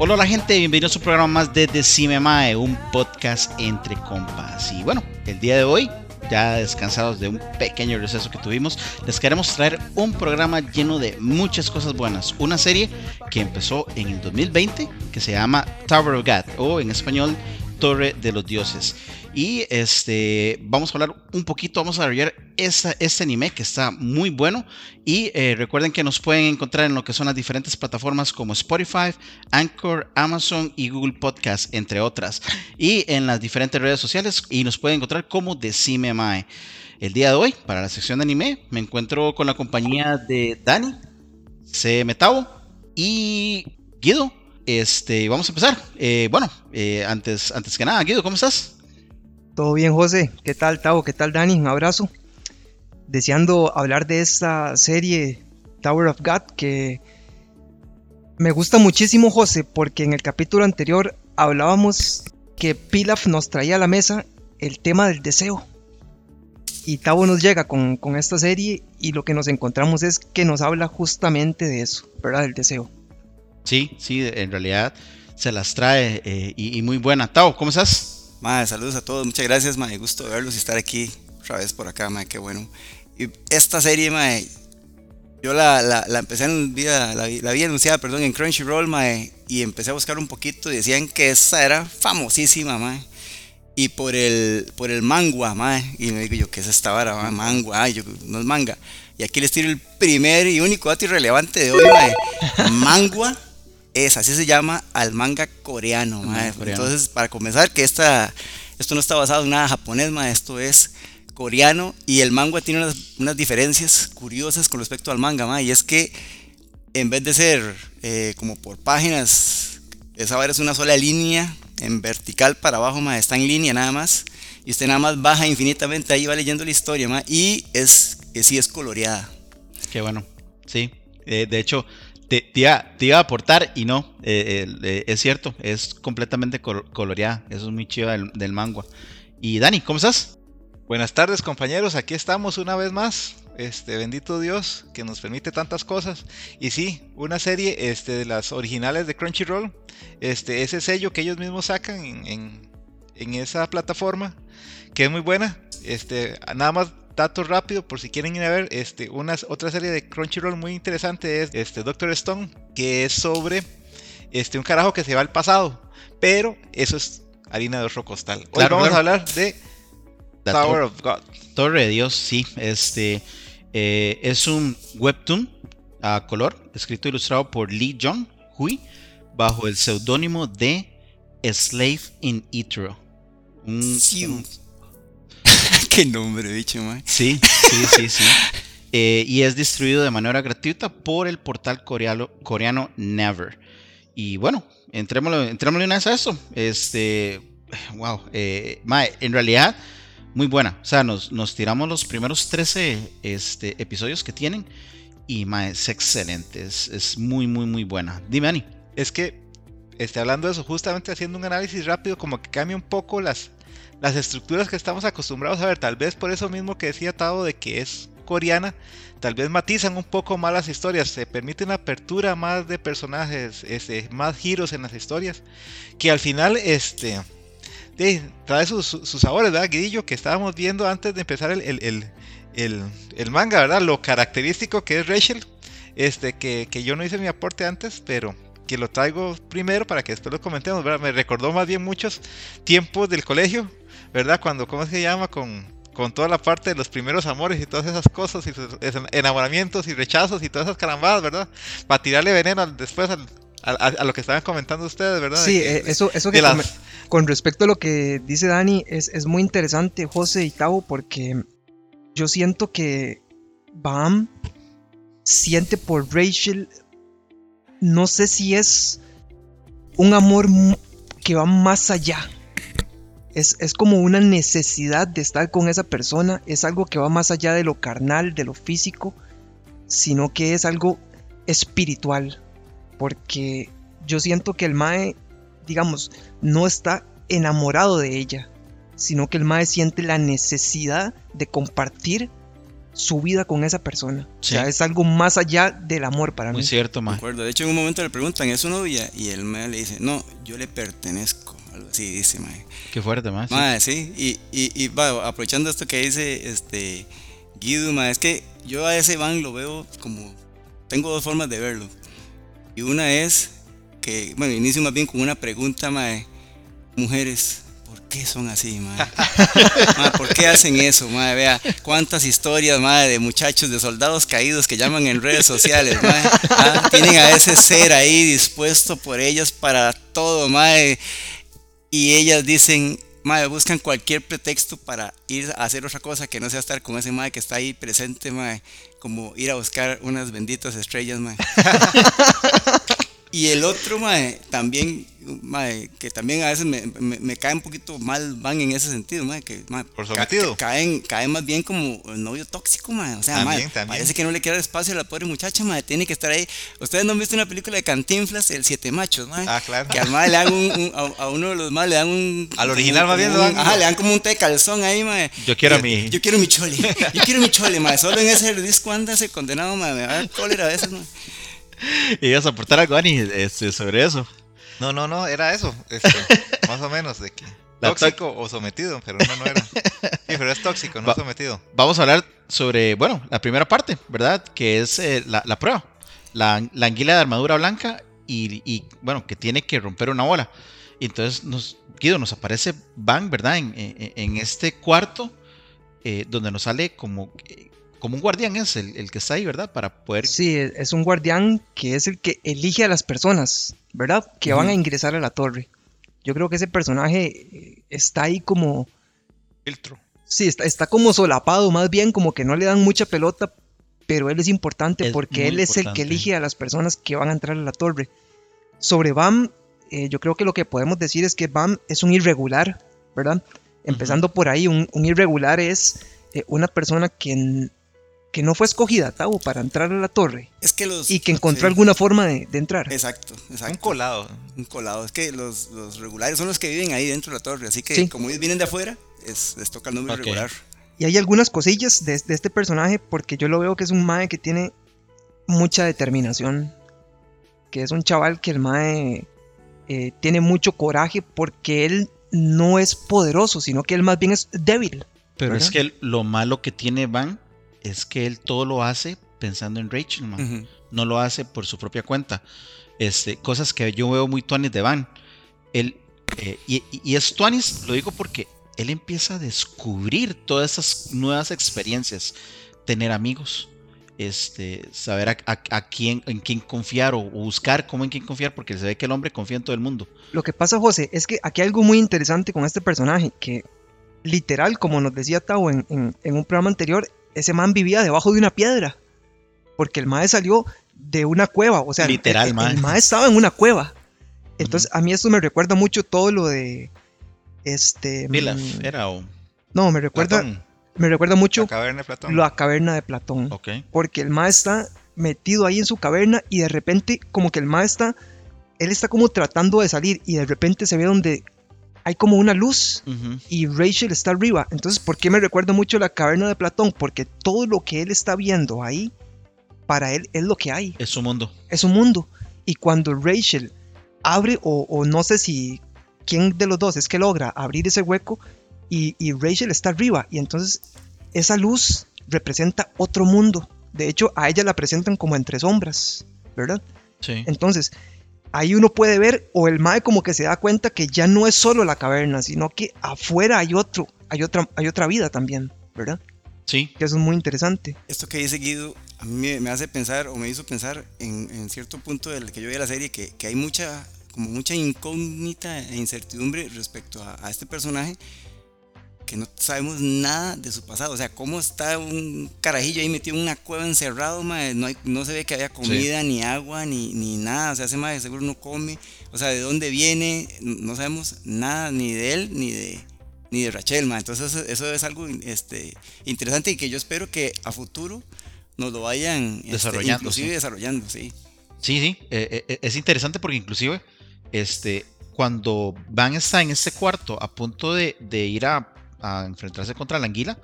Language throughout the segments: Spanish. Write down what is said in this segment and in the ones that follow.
Hola la gente, bienvenidos a un programa más de Decime Mae, un podcast entre compas. Y bueno, el día de hoy, ya descansados de un pequeño receso que tuvimos, les queremos traer un programa lleno de muchas cosas buenas. Una serie que empezó en el 2020 que se llama Tower of God o en español Torre de los Dioses. Y este, vamos a hablar un poquito, vamos a ver esta, este anime que está muy bueno. Y eh, recuerden que nos pueden encontrar en lo que son las diferentes plataformas como Spotify, Anchor, Amazon y Google Podcast, entre otras. Y en las diferentes redes sociales. Y nos pueden encontrar como Decime Mae. El día de hoy, para la sección de anime, me encuentro con la compañía de Dani, C. Metavo y Guido. Este, vamos a empezar. Eh, bueno, eh, antes, antes que nada, Guido, ¿cómo estás? Todo bien, José. ¿Qué tal, Tavo? ¿Qué tal, Dani? Un abrazo. Deseando hablar de esta serie Tower of God que me gusta muchísimo, José, porque en el capítulo anterior hablábamos que Pilaf nos traía a la mesa el tema del deseo. Y Tavo nos llega con, con esta serie y lo que nos encontramos es que nos habla justamente de eso, ¿verdad? Del deseo. Sí, sí, en realidad se las trae eh, y, y muy buena. Tao, ¿cómo estás? Mae, saludos a todos, muchas gracias, mae, gusto verlos y estar aquí otra vez por acá, mae, qué bueno. Y esta serie, mae, yo la, la, la empecé en vida, la, vi- la vi anunciada, perdón, en Crunchyroll, mae, y empecé a buscar un poquito y decían que esa era famosísima, mae. Y por el, por el mangua, mae, y me digo yo, ¿qué es esta vara, mae? Mangua, ay, yo, no es manga. Y aquí les tiro el primer y único dato irrelevante de hoy, mae. Mangua es, así se llama al manga coreano, mae. manga coreano. Entonces, para comenzar, que esta, esto no está basado en nada japonés, mae, esto es coreano y el manga tiene unas, unas diferencias curiosas con respecto al manga, mae, y es que en vez de ser eh, como por páginas, esa vara es una sola línea en vertical para abajo, mae, está en línea nada más, y usted nada más baja infinitamente, ahí va leyendo la historia, mae, y es, que sí es coloreada. Qué bueno. Sí, eh, de hecho, te, iba, a aportar y no, eh, eh, eh, es cierto, es completamente col- coloreada. Eso es muy chido del, del. Y Dani, ¿cómo estás? Buenas tardes compañeros, aquí estamos una vez más. Este bendito Dios que nos permite tantas cosas. Y sí, una serie este, de las originales de Crunchyroll. Este, ese sello que ellos mismos sacan en, en- en esa plataforma. Que es muy buena. Este, nada más datos rápido por si quieren ir a ver. Este, una, otra serie de Crunchyroll muy interesante es este, Doctor Stone. Que es sobre este, un carajo que se va al pasado. Pero eso es harina de otro costal. Hoy Claro, vamos claro. a hablar de La Tower of God. Torre de Dios, sí. Este eh, es un webtoon a color, escrito e ilustrado por Lee Jong Hui, bajo el seudónimo de Slave in Itro. Un- Siu. un- Qué nombre, bicho, mae. Sí, sí, sí, sí. Eh, y es distribuido de manera gratuita por el portal coreano, coreano Never. Y bueno, entrémosle, entrémosle una vez a eso. Este, wow, eh, mae, en realidad, muy buena. O sea, nos, nos tiramos los primeros 13 este, episodios que tienen. Y mae, es excelente, es, es muy, muy, muy buena. Dime, Ani. es que este, hablando de eso, justamente haciendo un análisis rápido, como que cambia un poco las, las estructuras que estamos acostumbrados a ver. Tal vez por eso mismo que decía Tavo de que es coreana, tal vez matizan un poco más las historias, se permite una apertura más de personajes, este, más giros en las historias, que al final este, de- trae sus, sus sabores, ¿verdad, Guidillo? Que estábamos viendo antes de empezar el, el, el- el manga, ¿verdad? Lo característico que es Rachel, este, que, que yo no hice mi aporte antes, pero que lo traigo primero para que después lo comentemos, ¿verdad? Me recordó más bien muchos tiempos del colegio, ¿verdad? Cuando, ¿cómo se llama? Con, con toda la parte de los primeros amores y todas esas cosas, y sus enamoramientos y rechazos y todas esas carambadas, ¿verdad? Para tirarle veneno al- después al, a, lo que estaban comentando ustedes, ¿verdad? Sí, De eh, eso, eso que las- con respecto a lo que dice Dani, es, es muy interesante, José y Tavo, porque yo siento que Bam siente por Rachel, no sé si es un amor que va más allá. Es, es como una necesidad de estar con esa persona, es algo que va más allá de lo carnal, de lo físico, sino que es algo espiritual. Porque yo siento que el Mae, digamos, no está enamorado de ella, sino que el Mae siente la necesidad de compartir su vida con esa persona. Sí. O sea, es algo más allá del amor para Muy mí. cierto, De mae. acuerdo. De hecho, en un momento le preguntan, ¿es su novia? Y el mae le dice, no, yo le pertenezco. Algo así dice, mae. Qué fuerte, mae. sí. Mae, sí. Y, y, y va, aprovechando esto que dice este Guido, mae, es que yo a ese van lo veo como. Tengo dos formas de verlo. Y una es que, bueno, inicio más bien con una pregunta, mae. Mujeres, ¿por qué son así, mae? Mae, ¿Por qué hacen eso, mae? Vea, cuántas historias, mae, de muchachos, de soldados caídos que llaman en redes sociales, mae. Ah, Tienen a ese ser ahí dispuesto por ellas para todo, mae. Y ellas dicen, mae, buscan cualquier pretexto para ir a hacer otra cosa que no sea estar con ese mae que está ahí presente, mae. Como ir a buscar unas benditas estrellas, mae. Y el otro, mae, también, mae, que también a veces me, me, me cae un poquito mal, van en ese sentido, mae, que, mae, Por sometido. ca- caen, caen más bien como el novio tóxico, mae, o sea, También, mae, también. parece que no le queda espacio a la pobre muchacha, mae, tiene que estar ahí. Ustedes no han visto una película de Cantinflas, El Siete Machos, mae, Ah, claro. que al mae le dan un, un- a, a uno de los mae le dan un... Al original más bien un- le dan- Ajá, le dan como un té de calzón ahí, mae. Yo quiero Y- mi- Yo quiero mi chole, yo quiero mi chole, mae, solo en ese disco anda ese condenado, mae, me va a dar cólera a veces, mae. Y ibas a aportar algo, Dani, este, sobre eso. No, no, no, era eso. este, más o menos, de que. Tóxico o sometido, pero no, no era. Sí, pero es tóxico, no Va- sometido. Vamos a hablar sobre, bueno, la primera parte, ¿verdad? Que es eh, la, la prueba. La, la anguila de armadura blanca y, y, bueno, que tiene que romper una bola. Y entonces, nos, Guido, nos aparece Van, ¿verdad? En, en- en este cuarto, eh, donde nos sale como, eh, como un guardián, es el, el que está ahí, ¿verdad? Para poder... Sí, es un guardián que es el que elige a las personas, ¿verdad? Que van a ingresar a la torre. Yo creo que ese personaje eh, está ahí como... Filtro. Sí, está, está como solapado, más bien como que no le dan mucha pelota, pero él es importante Es porque él es el que elige a las personas que van a entrar a la torre. Sobre Bam, eh, yo creo que lo que podemos decir es que Bam es un irregular, ¿verdad? Empezando por ahí, un, un irregular es eh, una persona que, que no fue escogida, Tavo, para entrar a la torre Es que los... y que encontró sí. alguna forma de, de entrar. Exacto, exacto. Un colado. Un colado. Es que los, los regulares son los que viven ahí dentro de la torre. Así que Sí. como ellos vienen de afuera, es, les toca el nombre regular. Y hay algunas cosillas de, de este personaje porque yo lo veo que es un mae que tiene mucha determinación. Que es un chaval que el mae eh, tiene mucho coraje porque él no es poderoso, sino que él más bien es débil. Pero es que lo malo que tiene Van es que él todo lo hace pensando en Rachel, man. No lo hace por su propia cuenta. Este, cosas que yo veo muy tuanis de Van. Él, eh, y, y- y es tuanis, lo digo porque él empieza a descubrir todas esas nuevas experiencias, tener amigos, este, saber a, a- a quién, en quién confiar o, o buscar cómo en quién confiar, porque se ve que el hombre confía en todo el mundo. Lo que pasa, José, es que aquí hay algo muy interesante con este personaje, que literal, como nos decía Tao en, en- en un programa anterior, ese man vivía debajo de una piedra. Porque el mae salió de una cueva, o sea, el- Literal, el, mae. el mae estaba en una cueva. Entonces, a mí esto me recuerda mucho todo lo de este mm, era o No, me recuerda Platón, me recuerda mucho la caverna de Platón. la caverna de Platón, ok. porque el mae está metido ahí en su caverna y de repente como que el mae está él está como tratando de salir y de repente se ve donde hay como una luz y Rachel está arriba. Entonces, ¿por qué me recuerda mucho la caverna de Platón? Porque todo lo que él está viendo ahí, para él es lo que hay, Es su mundo. es un mundo. Y cuando Rachel abre, o, o no sé si quién de los dos es que logra abrir ese hueco, y, y Rachel está arriba, y entonces esa luz representa otro mundo. De hecho, a ella la presentan como entre sombras, ¿verdad? Sí. Entonces, ahí uno puede ver, o el Mae como que se da cuenta que ya no es solo la caverna, sino que afuera hay otro, hay otra, hay otra vida también, ¿verdad? Sí, que eso es muy interesante. Esto que dice Guido a mí me, hace pensar o me hizo pensar en, en cierto punto del que yo vi la serie que, que hay mucha como mucha incógnita e incertidumbre respecto a, a este personaje que no sabemos nada de su pasado. O sea, cómo está un carajillo ahí metido en una cueva encerrado, mae? No, hay- no se ve que haya comida, ni agua, ni, ni nada. O sea, ese mae seguro no come. O sea, de dónde viene, no sabemos nada ni de él ni de, ni de Rachel, mae. Entonces, eso, es algo este, interesante y que yo espero que a futuro nos lo vayan este, Desarrollando, inclusive sí. desarrollando, sí. Sí, sí, eh, eh, es interesante porque inclusive este, cuando Van está en este cuarto a punto de, de ir a, a enfrentarse contra la anguila,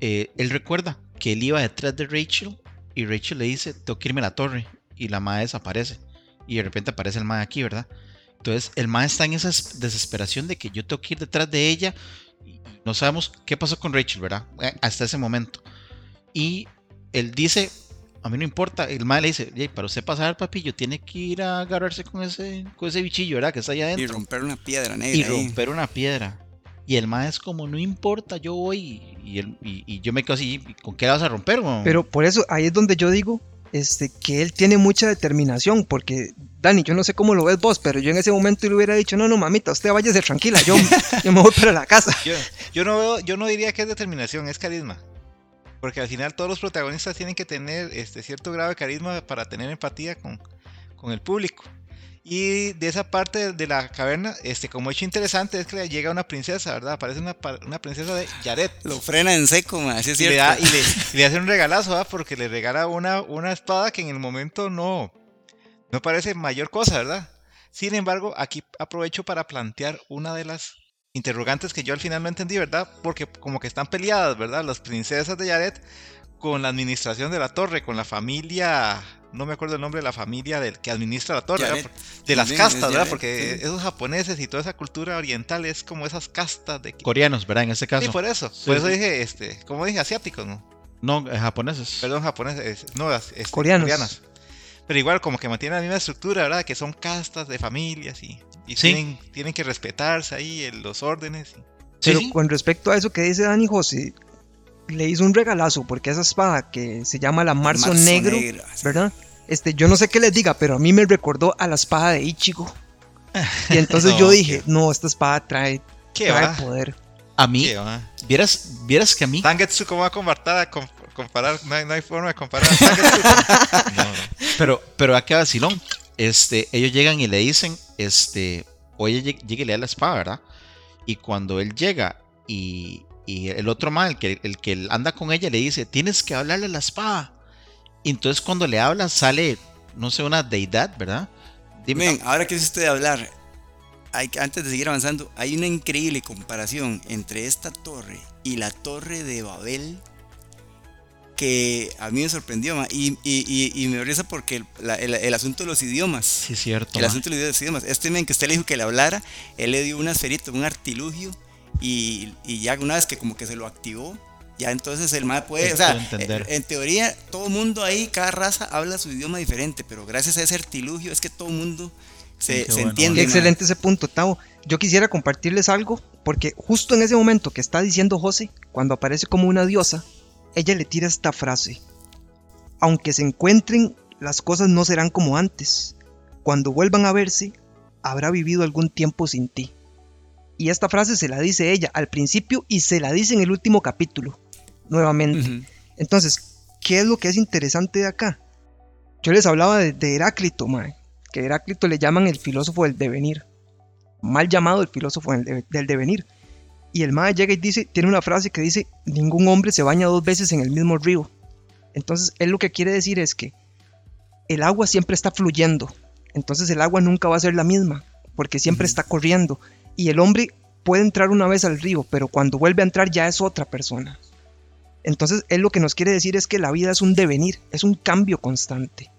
eh, él recuerda que él iba detrás de Rachel y Rachel le dice, tengo que irme a la torre y la madre desaparece y de repente aparece el mae aquí, ¿verdad? Entonces el mae está en esa es- desesperación de que yo tengo que ir detrás de ella y y no sabemos qué pasó con Rachel, ¿verdad? Eh, Hasta ese momento. Y él dice, a mí no importa. El mae le dice, "Yey, para usted pasar, papillo, tiene que ir a agarrarse con ese, con ese bichillo, ¿verdad? Que está allá Y adentro. romper una piedra negra. Y ahí. romper una piedra. Y el mae es como, no importa, yo voy. Y, él- y- y yo me quedo así, "¿Y ¿con qué la vas a romper, weón?" Pero por eso ahí es donde yo digo este, que él tiene mucha determinación, porque Dani, yo no sé cómo lo ves vos, pero yo en ese momento le hubiera dicho, no, no, mamita, usted váyase tranquila, yo, yo me voy para la casa. Yo, yo no veo, yo no diría que es determinación, es carisma. Porque al final todos los protagonistas tienen que tener este cierto grado de carisma para tener empatía con, con el público. Y de esa parte de la caverna, este, como hecho interesante es que llega una princesa, ¿verdad? Aparece una, princesa de Yaret. Lo frena en seco, mae, así es Y le, cierto. da, y, le, y le hace un regalazo, ¿verdad? Porque le regala una, una espada que en el momento no, no parece mayor cosa, ¿verdad? Sin embargo, aquí aprovecho para plantear una de las interrogantes que yo al final no entendí, ¿verdad? Porque como que están peleadas, ¿verdad? Las princesas de Yaret con la administración de la torre, con la familia, no me acuerdo el nombre de la familia del que administra la torre, de las castas, ¿verdad? Porque sí. esos japoneses y toda esa cultura oriental es como esas castas de... Coreanos, ¿verdad? En este caso. Sí, por eso. Sí, por eso sí. dije, este, como dije, asiáticos, ¿no? No, eh, japoneses. Perdón, japoneses, es- no, es- este, Coreanos. coreanas. Pero igual, como que mantienen la misma estructura, ¿verdad? Que son castas de familias y, y Sí. tienen, tienen que respetarse ahí el- los órdenes. y- Sí, Pero sí. con respecto a eso que dice Dani José, le hizo un regalazo, porque esa espada que se llama la Marzo, Marzo Negro, Negra. ¿verdad? Este, yo no sé qué les diga, pero a mí me recordó a la espada de Ichigo. Y entonces No, yo qué- dije, no, esta espada trae, ¿Qué trae va? poder. A mí, ¿Qué va? vieras, vieras que a mí, Zangetsu, ¿cómo va a comparar? com- comparar? No, hay, no hay forma de comparar. No, no. pero, pero acá vacilón. Este, ellos llegan y le dicen, este, oye, lleg- llegue y le da la espada, ¿verdad? Y cuando él llega y, y el otro mal, el que, el que anda con ella, le dice, tienes que hablarle a la espada. Y entonces cuando le habla sale, no sé, una deidad, ¿verdad? Dime, Men, ahora que es usted de hablar, hay, antes de seguir avanzando, hay una increíble comparación entre esta torre y la torre de Babel que a mí me sorprendió ma, y, y, y, y me risa porque el, la- el- el asunto de los idiomas. sí es cierto. El ma. asunto de los idiomas. Este men que usted le dijo que le hablara, él le dio una esferita, un artilugio y, y ya una vez que como que se lo activó, ya entonces el más puede, o sea, entender. en teoría todo mundo ahí, cada raza habla su idioma diferente, pero gracias a ese artilugio es que todo mundo se, Qué se bueno. entiende. Excelente ese punto, Tavo. Yo quisiera compartirles algo, porque justo en ese momento que está diciendo José, cuando aparece como una diosa, ella le tira esta frase. Aunque se encuentren, las cosas no serán como antes. Cuando vuelvan a verse, habrá vivido algún tiempo sin ti. Y esta frase se la dice ella al principio y se la dice en el último capítulo, nuevamente. Entonces, ¿qué es lo que es interesante de acá? Yo les hablaba de, de Heráclito, mae, que Heráclito le llaman el filósofo del devenir, mal llamado el filósofo del, de- del devenir. Y el mae llega y dice, tiene una frase que dice, ningún hombre se baña dos veces en el mismo río. Entonces, él lo que quiere decir es que el agua siempre está fluyendo, entonces el agua nunca va a ser la misma, porque siempre está corriendo. Y el hombre puede entrar una vez al río, pero cuando vuelve a entrar ya es otra persona. Entonces, él lo que nos quiere decir es que la vida es un devenir, es un cambio constante.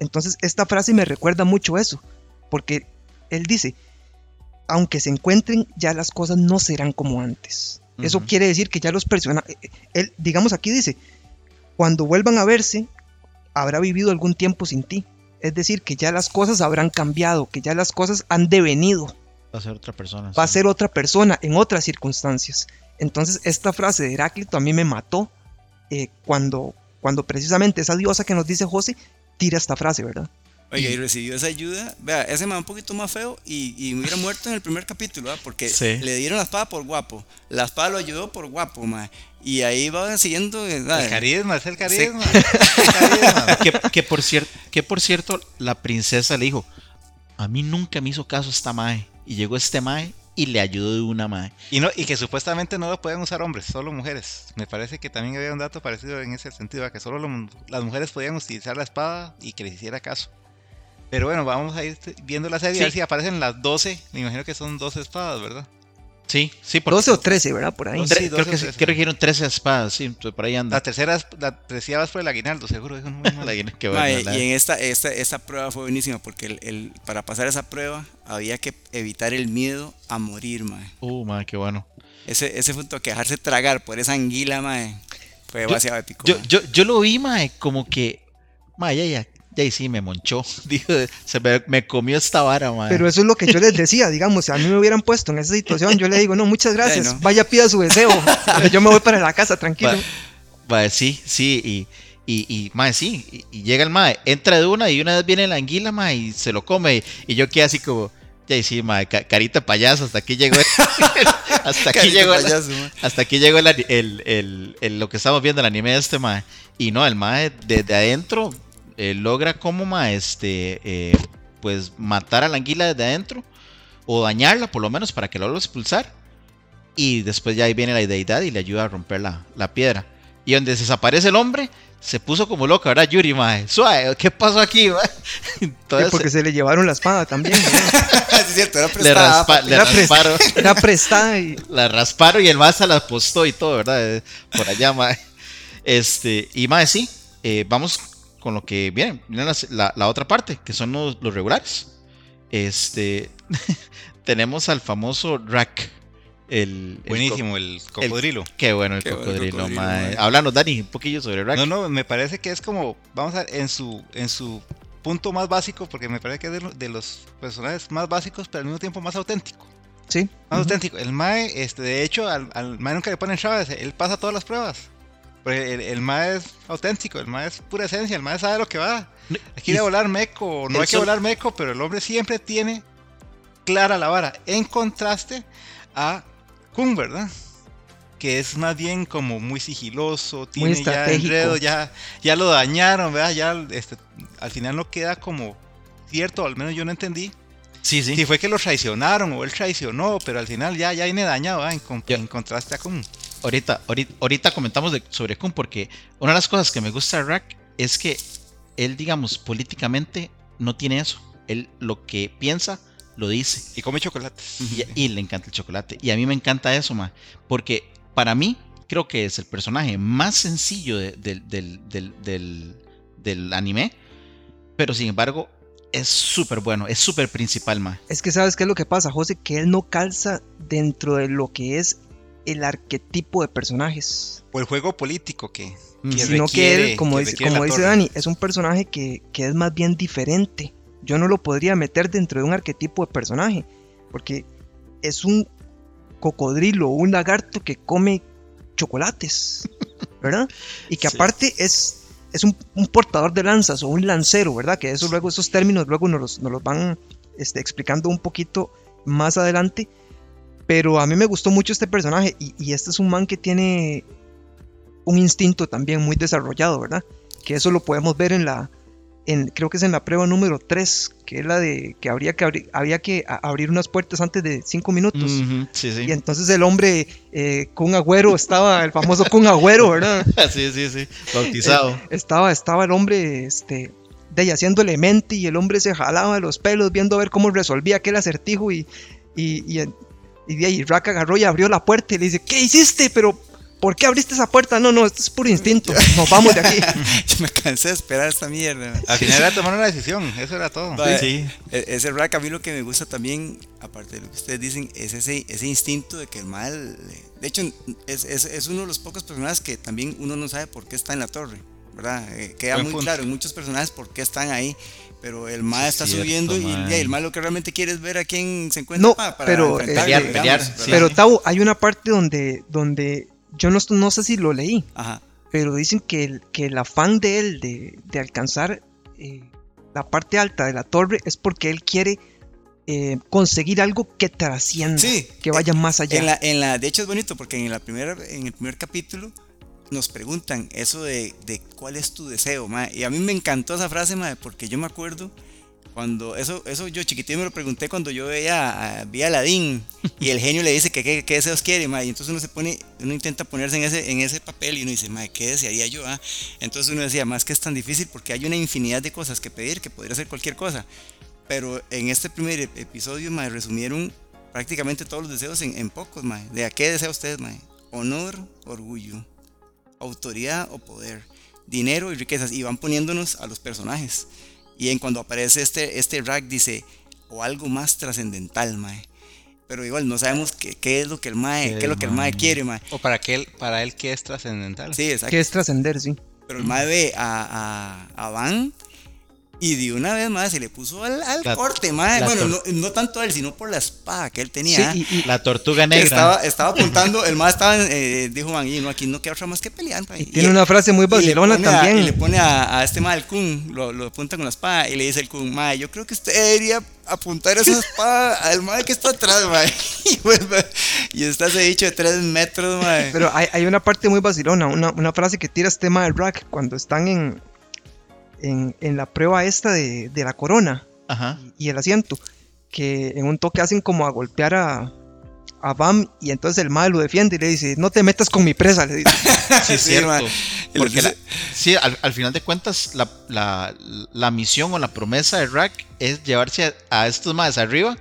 Entonces, esta frase me recuerda mucho eso, porque él dice, aunque se encuentren, ya las cosas no serán como antes. Eso quiere decir que ya los personajes, él, digamos aquí dice, cuando vuelvan a verse, habrá vivido algún tiempo sin ti. Es decir, que ya las cosas habrán cambiado, que ya las cosas han devenido Va a ser otra persona. va a sí. ser otra persona en otras circunstancias. Entonces esta frase de Heráclito a mí me mató eh, cuando, cuando precisamente esa diosa que nos dice José tira esta frase, ¿verdad? Oiga, y recibió esa ayuda. Vea, ese man un poquito más feo y, y hubiera muerto en el primer capítulo, ¿ah? Porque Sí. le dieron la espada por guapo. La espada lo ayudó por guapo, ma. Y ahí va siguiendo. El ¿verdad? carisma, es el carisma. el carisma. que, que por cierto, que por cierto, la princesa le dijo, a mí nunca me hizo caso esta mae. Y llegó este mae y le ayudó de una mae. Y, no, y que supuestamente no lo pueden usar hombres, solo mujeres. Me parece que también había un dato parecido en ese sentido, que solo lo- las mujeres podían utilizar la espada y que les hiciera caso. Pero bueno, vamos a ir viendo la serie, Sí. a ver si aparecen las 12. Me imagino que son 12 espadas, ¿verdad? Sí, sí, porque 12 o 13, ¿verdad? Por ahí. Doce. tre- sí, creo, doce que, o sí, trece. creo que dijeron 13 espadas, sí, entonces por ahí anda. La tercera, la tercera vas por el aguinaldo, seguro. dijo. La Ma, bueno, y en esta, esta, esta prueba fue buenísima porque el, el- para pasar esa prueba había que evitar el miedo a morir, ma. Uh, mae, qué bueno. Ese, ese punto que dejarse tragar por esa anguila, ma, fue Yo- demasiado épico. Yo, yo, yo lo vi, mae, como que, mae, ya, ya, ya, y sí, me monchó. Dijo, se me, me comió esta vara, mae. Pero eso es lo que yo les decía, digamos, si a mí me hubieran puesto en esa situación, yo le digo, no, muchas gracias, Ay, no. vaya pida su deseo, yo me voy para la casa, tranquilo. Va- Mae, sí, sí, y, y, y mae, sí, y, y llega el mae, entra de una y una vez viene la anguila, mae, y se lo come, y, y yo quedé así como, ya, y sí, mae, ca- carita payaso, hasta aquí llegó, el- hasta aquí llegó, el- payaso, hasta aquí llegó el, el- el- lo que estamos viendo, el anime de este mae, y no, el mae desde adentro eh, logra como mae, este, eh, pues matar a la anguila desde adentro, o dañarla por lo menos para que lo logre expulsar, y después ya ahí viene la deidad y le ayuda a romper la, la piedra. Y donde desaparece el hombre, se puso como loca, ¿verdad, Yuri, mae? Suave, ¿qué pasó aquí, mae? Sí, Entonces, porque se le llevaron la espada también, es cierto, era le, prestada, raspa- papi. le Era rasparon, era prestada y la rasparon y el mae se la apostó y todo, ¿verdad? Eh, Por allá, mae. Este, y mae, sí, eh, vamos con lo que viene, viene la, la- la otra parte, que son los, los regulares. Este, tenemos al famoso Rack. El, el Buenísimo, el cocodrilo. co- qué bueno el Qué bueno el cocodrilo, cocodrilo, mae. mae. Háblanos, Dani, un poquillo sobre Rack. No, no, me parece que es como, vamos a ver, en su, en su punto más básico, porque me parece que es de, de los personajes más básicos, pero al mismo tiempo más auténtico. sí. Más auténtico. El Mae, este, de hecho, al, al Mae nunca le ponen chaves, él pasa todas las pruebas. Porque el, el Mae es auténtico, el Mae es pura esencia, el Mae sabe lo que va. Hay que ir a volar meco, no hay que volar meco, pero el hombre siempre tiene clara la vara, en contraste a Kun, ¿verdad? Que es más bien como muy sigiloso, tiene ya estratégico. enredo, ya, ya lo dañaron, ¿verdad? Ya este, al final no queda como cierto, al menos yo no entendí. Sí, sí. Si fue que lo traicionaron o él traicionó, pero al final ya, ya viene dañado, ¿verdad? En, Ya. en contraste a Kun. Ahorita, ahorita, ahorita comentamos de- sobre Kun porque una de las cosas que me gusta de Rack es que él, digamos, políticamente no tiene eso. Él lo que piensa lo dice. Y come chocolates. Y, y le encanta el chocolate. Y a mí me encanta eso, ma. Porque para mí creo que es el personaje más sencillo de- del, del- del- del- del anime. Pero sin embargo, es súper bueno. Es súper principal, ma. Es que sabes qué es lo que pasa, José, que él no calza dentro de lo que es el arquetipo de personajes. O el juego político que, que sino que él, como que dice, como dice. Dani, es un personaje que, que es más bien diferente. Yo no lo podría meter dentro de un arquetipo de personaje, porque es un cocodrilo o un lagarto que come chocolates, ¿verdad? Y que Sí. aparte es, es un, un portador de lanzas o un lancero, ¿verdad? Que eso luego, esos términos luego nos los, nos los van este, explicando un poquito más adelante. Pero a mí me gustó mucho este personaje y, y este es un man que tiene un instinto también muy desarrollado, ¿verdad? Que eso lo podemos ver en la, en, creo que es en la prueba número 3, que es la de que habría que, había que abrir unas puertas antes de 5 minutos. Sí, sí. Y entonces el hombre eh, con agüero estaba, el famoso con agüero, ¿verdad? sí, sí, sí. Bautizado. Eh, estaba, estaba el hombre, este, de ahí haciéndole mente y el hombre se jalaba los pelos viendo a ver cómo resolvía aquel acertijo y, y, y, en- y de ahí Rack agarró y abrió la puerta y le dice, ¿qué hiciste? Pero, ¿por qué abriste esa puerta? No, no, esto es puro instinto, nos vamos de aquí. Yo me cansé de esperar esta mierda. Al final era tomar una decisión, eso era todo. Va, Sí. e- Ese rack a mí lo que me gusta también, aparte de lo que ustedes dicen, es ese, ese instinto de que el mal... De hecho, es, es- es uno de los pocos personajes que también uno no sabe por qué está en la torre, ¿verdad? Eh, queda Buen muy punto. claro en muchos personajes por qué están ahí, pero el mal está cierto, subiendo y, mae. y el mal lo que realmente quiere es ver a quién se encuentra No, pa- para pero, enfrentarlo, Pelear, digamos, pelear, ¿verdad? sí. Pero Tau, hay una parte donde, donde yo no, no sé si lo leí, Ajá. pero dicen que el, que el afán de él de, de alcanzar eh, la parte alta de la torre es porque él quiere eh, conseguir algo que trascienda, Sí, que vaya más allá. En la, en la, de hecho es bonito porque en, la primera, en el primer capítulo nos preguntan eso de, de cuál es tu deseo, mae. Y a mí me encantó esa frase, mae, porque yo me acuerdo cuando, eso, eso yo chiquitín me lo pregunté cuando yo veía a, vi a Aladín y el genio le dice que qué deseos quiere, mae. Y entonces uno se pone, uno intenta ponerse en ese, en ese papel y uno dice, mae, ¿qué desearía yo? ah?". Entonces uno decía, más que es tan difícil porque hay una infinidad de cosas que pedir que podría ser cualquier cosa. Pero en este primer ep- episodio, mae, resumieron prácticamente todos los deseos en, en pocos, mae. ¿De a qué desea usted, mae? Honor, orgullo, autoridad o poder, dinero y riquezas. Y van poniéndonos a los personajes. Y en cuando aparece este, este rack dice, o algo más trascendental, mae. Pero igual no sabemos qué, qué es lo que el mae, Qué qué es lo que el mae mae. quiere, mae. O para, que él, para él que es trascendental. Sí, exacto. que es trascender, sí. Pero el mae ve a, a, a Van y de una vez más se le puso al, al La- corte, la Bueno, no, no tanto a él, sino por la espada que él Sí, tenía. y, y- La tortuga negra. Estaba, estaba apuntando, el más estaba, eh, dijo Van, y no, aquí no queda otra más que pelear. mae". y tiene una frase muy vacilona a- también. y le pone a, a este mal el Kun, lo, lo apunta con la espada y le dice el Kun, mae, yo creo que usted debería apuntar esa espada al mae que está atrás, mae. Y, vuelve- y está ese bicho de tres metros, mae. Pero hay, hay una parte muy vacilona, una, una frase que tira este del rack cuando están en, en, en la prueba esta de, de la corona Ajá. y el asiento, que en un toque hacen como a golpear a, a Bam y entonces el mal lo defiende y le dice, no te metas con mi presa, le dice. Sí, es cierto. Porque la- sí, al, al final de cuentas, la, la- la misión o la promesa de Rack es llevarse a, a estos más arriba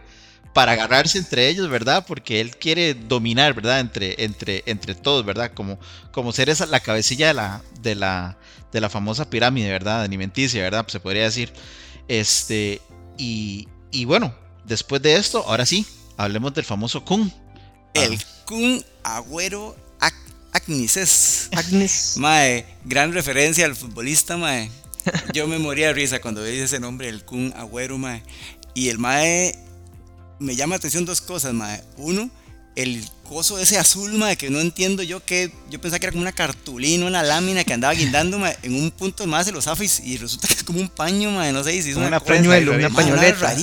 para agarrarse entre ellos, ¿verdad? Porque él quiere dominar, ¿verdad? Entre, entre, entre todos, ¿verdad? Como, como ser esa, la cabecilla de la, de la, de la famosa pirámide, ¿verdad? Alimenticia, ¿verdad? Pues se podría decir. Este, y, y bueno, después de esto, ahora sí, hablemos del famoso Kun. El Ah, Kun Agüero Ac Agnises. Agnes, Mae, gran referencia al futbolista, mae. Yo me moría de risa cuando veía ese nombre, el Kun Agüero, mae. Y el mae me llama la atención dos cosas, mae. Uno, el coso ese azul, mae, que no entiendo yo que yo pensaba que era como una cartulina, una lámina que andaba guindando, mae. En un punto más se lo zafa y, resulta que es como un paño, mae. No sé si es una, una pañuelo, una Mae, pañoleta.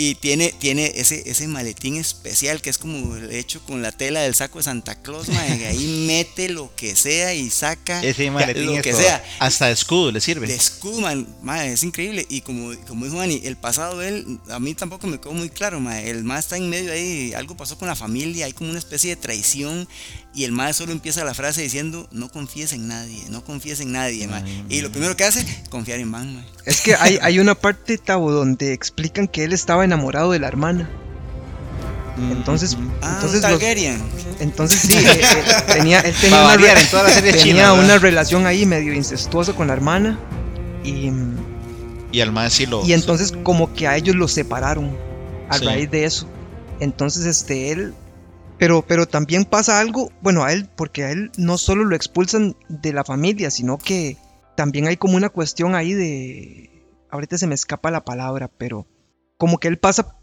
Y tiene, tiene ese, ese maletín especial que es como hecho con la tela del saco de Santa Claus, mae. Ahí mete lo que sea y saca Ese maletín lo es que todo. sea. Hasta de escudo le sirve. De escudo, man, mae, es increíble. Y como, como dijo Dani, el pasado de él, a mí tampoco me quedó muy claro, mae. El mae está en medio ahí, algo pasó con la familia, hay como una especie de traición. Y el mae solo empieza la frase diciendo, no confíes en nadie, no confíes en nadie, mae. Ay, Y lo primero que hace, confiar en Van, mae. es que hay, hay una parte, Tabo, donde explican que él estaba enamorado de la hermana. Entonces, Ah, entonces, un los- Targaryen. entonces sí, eh, eh, tenía, él tenía, Para una, variar re- en toda la serie tenía una relación ahí medio incestuosa con la hermana y, Y al más sí lo. y entonces como que a ellos los separaron a Sí. raíz de eso. Entonces este él pero pero también pasa algo, bueno, a él porque a él no solo lo expulsan de la familia, sino que también hay como una cuestión ahí de ahorita se me escapa la palabra, pero como que él pasa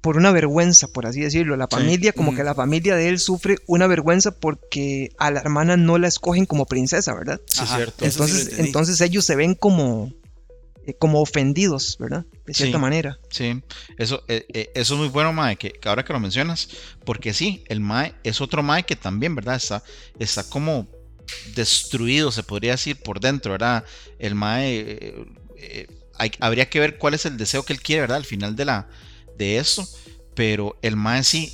por una vergüenza, por así decirlo. La Sí. familia, como Ujú. que la familia de él sufre una vergüenza porque a la hermana no la escogen como princesa, ¿verdad? Sí, Ajá, cierto. sí Entonces, entonces ellos se ven como, eh, como ofendidos, ¿verdad? De cierta Sí. manera. Sí, eso, eh, eh, eso es muy bueno, Mae, que, que ahora que lo mencionas, porque sí, el Mae es otro Mae que también, ¿verdad? Está, está como destruido, se podría decir, por dentro, ¿verdad? El Mae, eh, eh, hay- habría que ver cuál es el deseo que él quiere, ¿verdad? Al final de, la, de esto, pero el Mae sí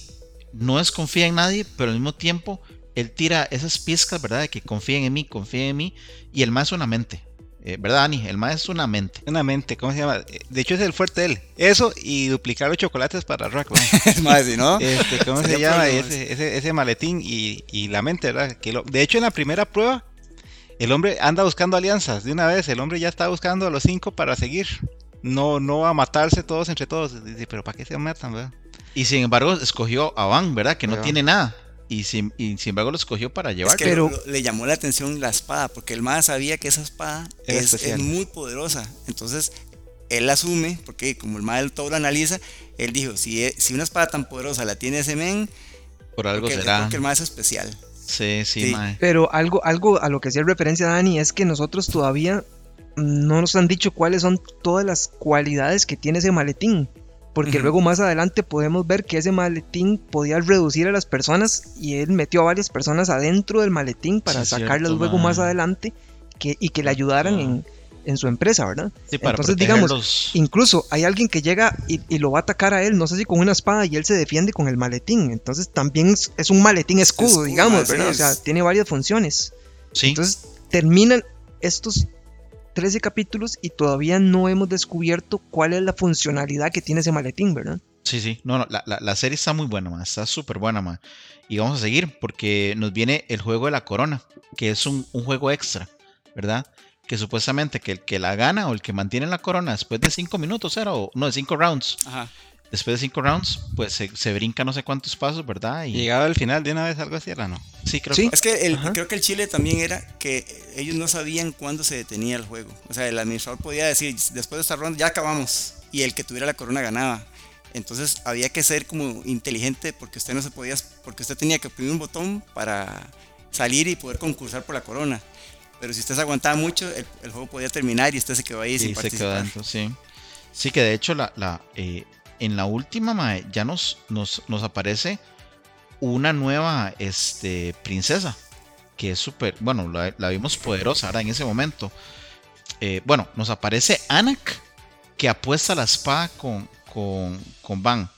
no desconfía en nadie, pero al mismo tiempo él tira esas pizcas, ¿verdad? De que confíen en mí, confíen en mí, y el Mae es una mente, eh, ¿verdad, Dani? El Mae es una mente. Una mente, ¿cómo se llama? Eh, De hecho es el fuerte de él. Eso y duplicar los chocolates para Rack. Es más, si no, Este, ¿Cómo se llama? Ese, ese, ese maletín y, y la mente, ¿verdad? Que lo- de hecho, en la primera prueba, el hombre anda buscando alianzas. De una vez, el hombre ya está buscando a los cinco para seguir. No, no a matarse todos entre todos. Dice, pero ¿para qué se matan, verdad? Y sin embargo, escogió a Van, ¿verdad? Que no va. tiene nada. Y sin, y sin embargo, lo escogió para es llevar. que Pero- lo- le llamó la atención la espada, porque el más sabía que esa espada es, muy poderosa. Entonces, él asume, porque como el mal todo lo analiza, él dijo, si, e- si una espada tan poderosa la tiene ese men, por algo porque, será. porque el más es especial. Sí, sí, Sí. mae. Pero algo, algo a lo que hacía referencia Dani es que nosotros todavía no nos han dicho cuáles son todas las cualidades que tiene ese maletín. Porque luego más adelante podemos ver que ese maletín podía reducir a las personas y él metió a varias personas adentro del maletín para Sí, sacarlas cierto, luego más adelante que, y que le ayudaran Ah. en, en su empresa, ¿verdad? Sí, para Entonces, digamos. Incluso hay alguien que llega y, y lo va a atacar a él, no sé si con una espada, y él se defiende con el maletín. Entonces también es, es un maletín escudo, Escudo, digamos, ¿verdad? O sea, tiene varias funciones. Sí, Entonces terminan estos 13 capítulos y todavía no hemos descubierto cuál es la funcionalidad que tiene ese maletín, ¿verdad? sí, sí. No, no, la, la- la serie está muy buena. Está súper buena, mae. Y vamos a seguir porque nos viene el juego de la corona, que es un, un juego extra, ¿verdad? Que supuestamente que el que la gana o el que mantiene la corona después de 5 minutos era, o no, de 5 rounds. Ajá. Después de 5 rounds, pues se, se brinca no sé cuántos pasos, ¿verdad? Y Llegaba al final de una vez algo así, era no. sí, creo Sí. que Es que el- creo que el Chile también era que ellos no sabían cuándo se detenía el juego. O sea, el administrador podía decir, después de esta ronda ya acabamos. Y el que tuviera la corona ganaba. Entonces había que ser como inteligente porque usted no se podía, porque usted tenía que oprimir un botón para salir y poder concursar por la corona. Pero si usted se aguantaba mucho, el, el juego podía terminar y usted se quedó ahí Sí, sin se quedó participar. dentro, sí. Sí, que de hecho la, la, eh, en la última mae, ya nos, nos, nos aparece una nueva este, princesa. Que es súper, bueno, la, la vimos poderosa ahora en ese momento. Eh, bueno, nos aparece Anak, que apuesta la espada con, con, con Van.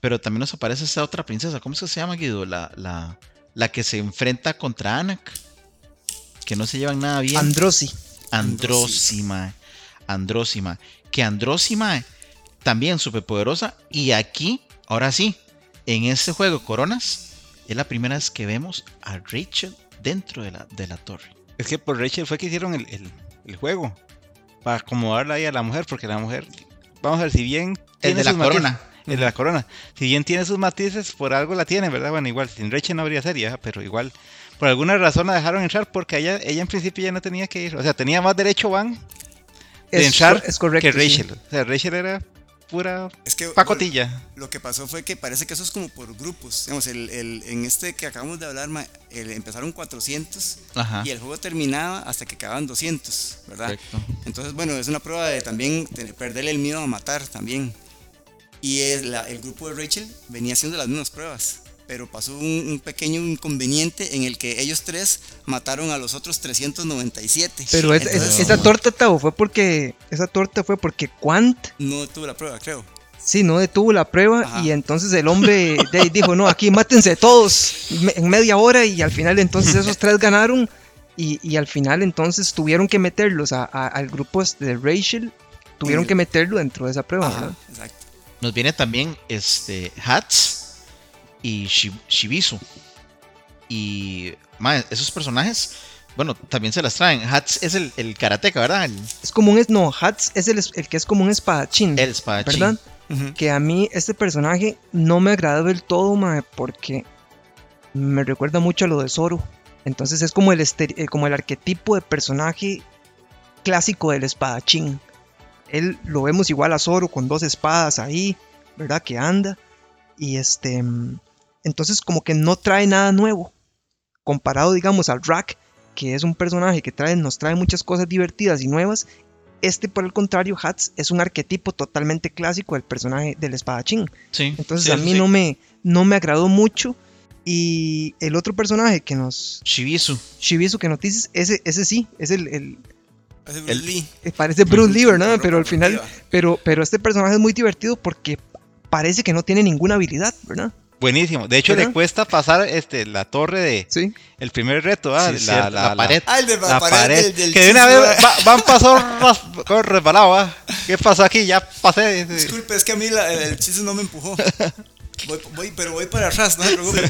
Pero también nos aparece esta otra princesa. ¿Cómo es que se llama, Guido? La, la, la que se enfrenta contra Anak. Que no se llevan nada bien. Androsi. Andrósima. Andrósima. Que Andrósima también súper poderosa. Y aquí, ahora sí, en este juego Coronas, es la primera vez que vemos a Rachel dentro de la, de la torre. Es que por Rachel fue que hicieron el, el- el juego. Para acomodarla ahí a la mujer, porque la mujer, vamos a ver, si bien... El tiene de la sus matices- corona. el de la corona. Si bien tiene sus matices, por algo la tiene, ¿verdad? Bueno, igual, sin Rachel no habría serie, pero igual, por alguna razón la dejaron entrar porque ella, ella en principio ya no tenía que ir. O sea, tenía más derecho Van de Es, entrar es correcto. que sí. Rachel. O sea, Rachel era pura Es que pacotilla. Lo que pasó fue que parece que eso es como por grupos. Digamos, el, el- en este que acabamos de hablar, el- empezaron 400 Ajá. y el juego terminaba hasta que acababan 200, ¿verdad? Entonces, bueno, es una prueba de también perderle el miedo a matar también. Y el, la- el grupo de Rachel venía haciendo las mismas pruebas, pero pasó un, un pequeño inconveniente en el que ellos tres mataron a los otros 397. Pero es- es- Entonces, esa torta, Tavo, fue porque. Esa torta fue porque Quant no tuvo la prueba, creo. Sí, no detuvo la prueba Ajá. y entonces el hombre de dijo, no, aquí mátense todos me- en media hora y al final entonces esos tres ganaron y, y al final entonces tuvieron que meterlos a- a- al grupo este de Rachel, tuvieron Mm. que meterlo dentro de esa prueba. Exacto. Nos viene también este Hats y Shi- Shibizu. Y mae, esos personajes, bueno, también se las traen. Hats es el, el karateca, ¿verdad? El, Es como un, es- no, Hats es el, es- el que es como un espadachín, el espadachín. ¿verdad? Que a mí este personaje no me agradó del todo, mae, porque me recuerda mucho a lo de Zoro. Entonces es como el, eh, como el arquetipo de personaje clásico del espadachín. Él lo vemos igual a Zoro con dos espadas ahí, ¿verdad? Que anda. Y este. Entonces, como que no trae nada nuevo. Comparado, digamos, al Rack, que es un personaje que trae, nos trae muchas cosas divertidas y nuevas. Este, por el contrario, Hats es un arquetipo totalmente clásico del personaje del espadachín. Sí. Entonces, sí, a mí sí. no, me, no me agradó mucho. Y el otro personaje que nos. Shibizu. Shibizu que nos dices, ese, ese sí, es el, el, Bruce El- Lee. eh, parece Bruce Lee, ¿verdad? Ropa Pero al final, pero, pero este personaje es muy divertido porque parece que no tiene ninguna habilidad, ¿verdad? Buenísimo. De hecho, ¿Verdad? le cuesta pasar este, la torre de Sí. el primer reto, ¿ah? Sí, la, cierto, la pared. Ah, el de La pared pared. del- del que de una chiste, vez va- van pasó resbalado, ¿ah? ¿Qué pasó aquí? Ya pasé. Disculpe, es que a mí la- el, chiste no me empujó. Voy, voy- pero voy para atrás, no se preocupe.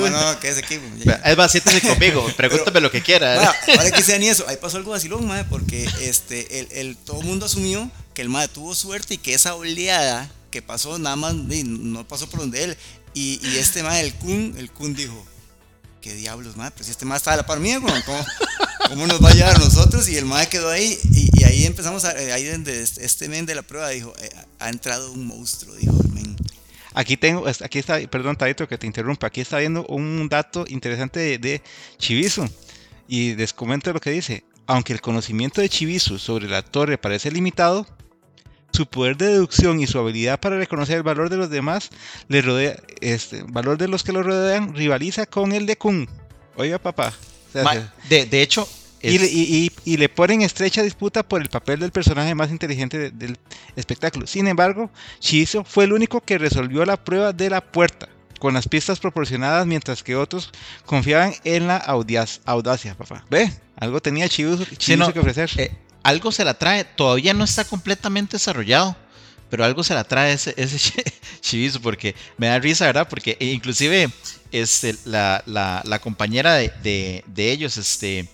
"Ma, no, quédese aquí. güey". Ya- Es más, siéntese conmigo. Pregúntame lo que quiera. Ma, ahora que sea ni eso, ahí pasó algo vacilón, madre, porque este, el, el- todo el mundo asumió que el madre tuvo suerte y que esa oleada que pasó nada más no pasó por donde él. Y, este madre, el Kun, el Kun dijo, ¿qué diablos, madre? Pues si este madre estaba a la par mía, ¿cómo, cómo nos va a llevar nosotros? Y el madre quedó ahí y, ahí empezamos, a, eh, ahí donde este, este men de la prueba dijo, eh, ha entrado un monstruo, dijo el men. Aquí tengo, aquí está, perdón, Tadito, que te interrumpa. Aquí está viendo un dato interesante de, de. Y les comento lo que dice. Aunque el conocimiento de Chibizu sobre la torre parece limitado, su poder de deducción y su habilidad para reconocer el valor de los demás, le rodea, este, valor de los que lo rodean, rivaliza con el de Kun. Oiga, papá. O sea, Ma- se- de, de hecho, y, le- y- y- y le ponen estrecha disputa por el papel del personaje más inteligente de- del espectáculo. Sin embargo, Shizo fue el único que resolvió la prueba de la puerta con las pistas proporcionadas, mientras que otros confiaban en la audacia, papá. ¿Ve? Algo tenía Chibizu, Chibizu no, que ofrecer. eh, algo se la trae, todavía no está completamente desarrollado, pero algo se la trae ese, ese chi- Chibizu, porque me da risa, ¿verdad? Porque eh, inclusive este, la, la- la compañera de, de- de ellos, este,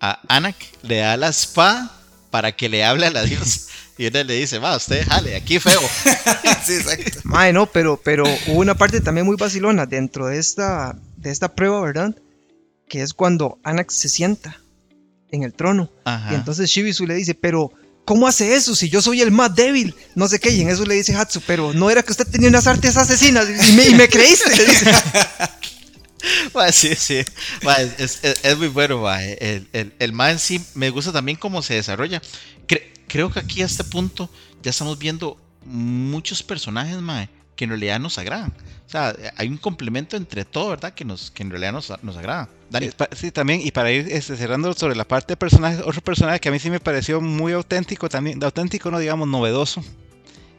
a Anak, le da la espada para que le hable a la diosa. Y ella le dice, va, usted jale, aquí feo. sí, exacto. Mae, no, pero, pero hubo una parte también muy vacilona dentro de esta, de esta prueba, ¿verdad? Que es cuando Anak se sienta en el trono. Ajá. Y entonces Shibisu le dice, pero ¿cómo hace eso si yo soy el más débil? No sé qué. Y en eso le dice Hatsu, pero no era que usted tenía unas artes asesinas y me, y me creíste. le dice. Ma, sí, sí. Es, es- es muy bueno, ma. El, el, el ma en sí me gusta también cómo se desarrolla. Cre- creo que aquí a este punto ya estamos viendo muchos personajes, ma, que en realidad nos agradan. O sea, hay un complemento entre todo, ¿verdad? Que, nos, que en realidad nos, nos agrada. Dani. Eh, Sí, también, y para ir este, cerrando sobre la parte de personajes, otro personaje que a mí sí me pareció muy auténtico, también, auténtico, no digamos novedoso,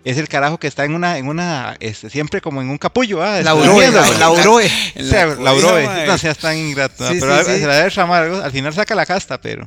es el carajo que está en una, en una, este, siempre como en un capullo, ah, La este, Uroe, la, güey. la Uroe. La Uroe, no seas tan ingrato. Sí, pero sí, se la debe algo, al final saca la casta, pero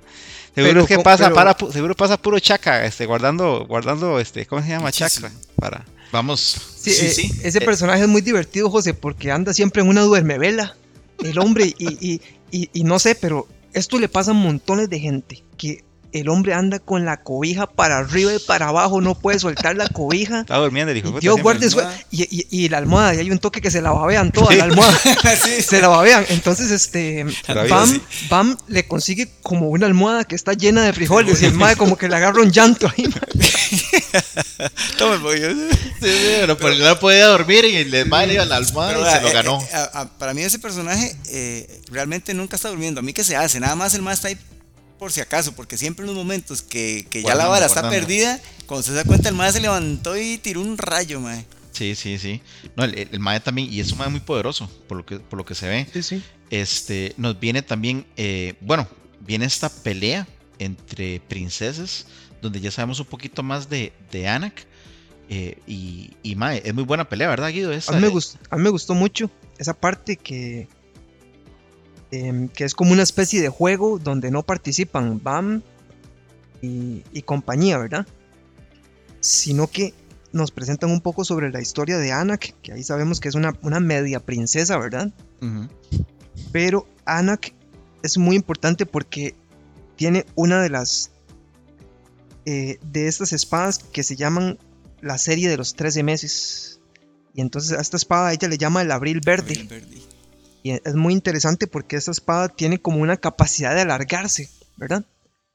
seguro Pero es que pasa, pero- para, pu- seguro pasa puro chaca, este, guardando, guardando, este, ¿cómo se llama? Chakra, para, Vamos. Sí, Sí, eh, sí. Ese Eh, personaje es muy divertido, José, porque anda siempre en una duermevela. El hombre, y, y, y, y no sé, pero esto le pasa a montones de gente. Que el hombre anda con la cobija para arriba y para abajo, no puede soltar la cobija. estaba durmiendo puta Dios guarde su... Y, y, y la almohada, y hay un toque que se la babean toda la almohada. Se la babean. Entonces, este, Bam. Bam le consigue como una almohada que está llena de frijoles y el madre como que le agarra un llanto ahí. Toma el pollo. Sí, sí, pero porque no podía dormir y le va a la almohada Pero, y se lo eh, ganó. eh, a- a- para mí ese personaje eh, realmente nunca está durmiendo. A mí que se hace, nada más el más está ahí por si acaso, porque siempre en los momentos que, que ya la vara está perdida, cuando se da cuenta el más se levantó y tiró un rayo, mae. Sí, sí, sí. No, el, el mae también, y es un mae muy poderoso, por lo que, por lo que se ve. Sí, sí. Este, nos viene también, eh, bueno, viene esta pelea entre princesas, donde ya sabemos un poquito más de, de Anak. eh, y, y mae, es muy buena pelea, ¿verdad, Guido? Esa, A mí, me gustó, a mí me gustó mucho esa parte que, em, que es como una especie de juego donde no participan Bam y, y compañía, ¿verdad? Sino que nos presentan un poco sobre la historia de Anak, que ahí sabemos que es una, una media princesa, ¿verdad? Pero Anak es muy importante porque tiene una de las eh, de estas espadas que se llaman la serie de los 13 meses. Y entonces a esta espada ella le llama el abril verde. Abril verde. Y es muy interesante porque esta espada tiene como una capacidad de alargarse, ¿verdad?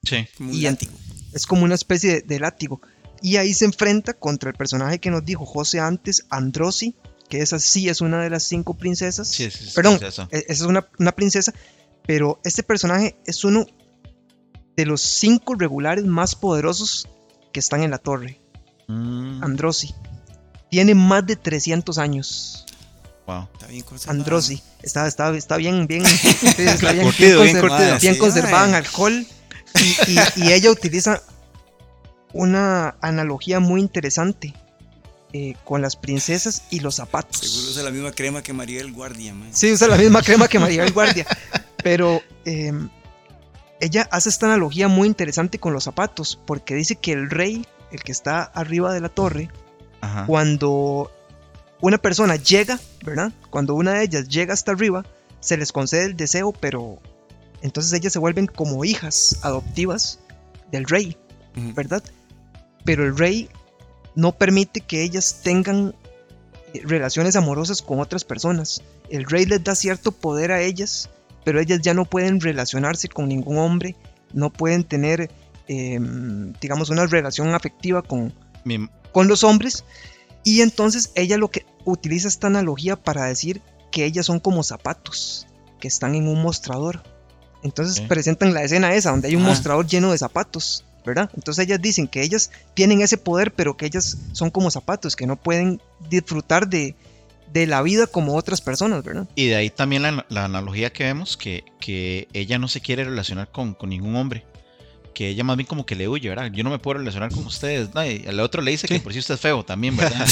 Sí. Como un Y látigo. Es como una especie de, de látigo. Y ahí se enfrenta contra el personaje que nos dijo José antes, Androsi, que esa sí es una de las cinco princesas. Sí, sí, sí, Perdón, princesa. e- esa es una, una princesa, pero este personaje es uno de los cinco regulares más poderosos que están en la torre, Mm, Androsi. Tiene más de 300 años. wow. Está bien conservado. Androsi. Está, está, está bien, bien, está bien, Curtido, bien conser- curtido. bien Sí, conservada en mae. alcohol. Y, y- y ella utiliza una analogía muy interesante eh, con las princesas y los zapatos. Seguro usa la misma crema que María el Guardia, mae. Sí, usa la misma crema que María del Guardia. Pero eh, ella hace esta analogía muy interesante con los zapatos, porque dice que el rey, el que está arriba de la torre, Ajá. cuando una persona llega, ¿verdad? Cuando una de ellas llega hasta arriba, se les concede el deseo, pero entonces ellas se vuelven como hijas adoptivas del rey. ¿verdad? Pero el rey no permite que ellas tengan relaciones amorosas con otras personas. El rey les da cierto poder a ellas, pero ellas ya no pueden relacionarse con ningún hombre, no pueden tener, em, digamos, una relación afectiva con, Mi- con los hombres. Y entonces ella lo que utiliza esta analogía para decir que ellas son como zapatos que están en un mostrador. Entonces presentan la escena esa, donde hay un Ah. mostrador lleno de zapatos, ¿verdad? Entonces ellas dicen que ellas tienen ese poder, pero que ellas son como zapatos, que no pueden disfrutar de, de la vida como otras personas, ¿verdad? Y de ahí también la, la analogía que vemos, que, que ella no se quiere relacionar con, con ningún hombre. Que ella más bien como que le huye, ¿verdad? Yo no me puedo relacionar con ustedes. ¿no? Y al otro le dice que por si usted es feo también, ¿verdad?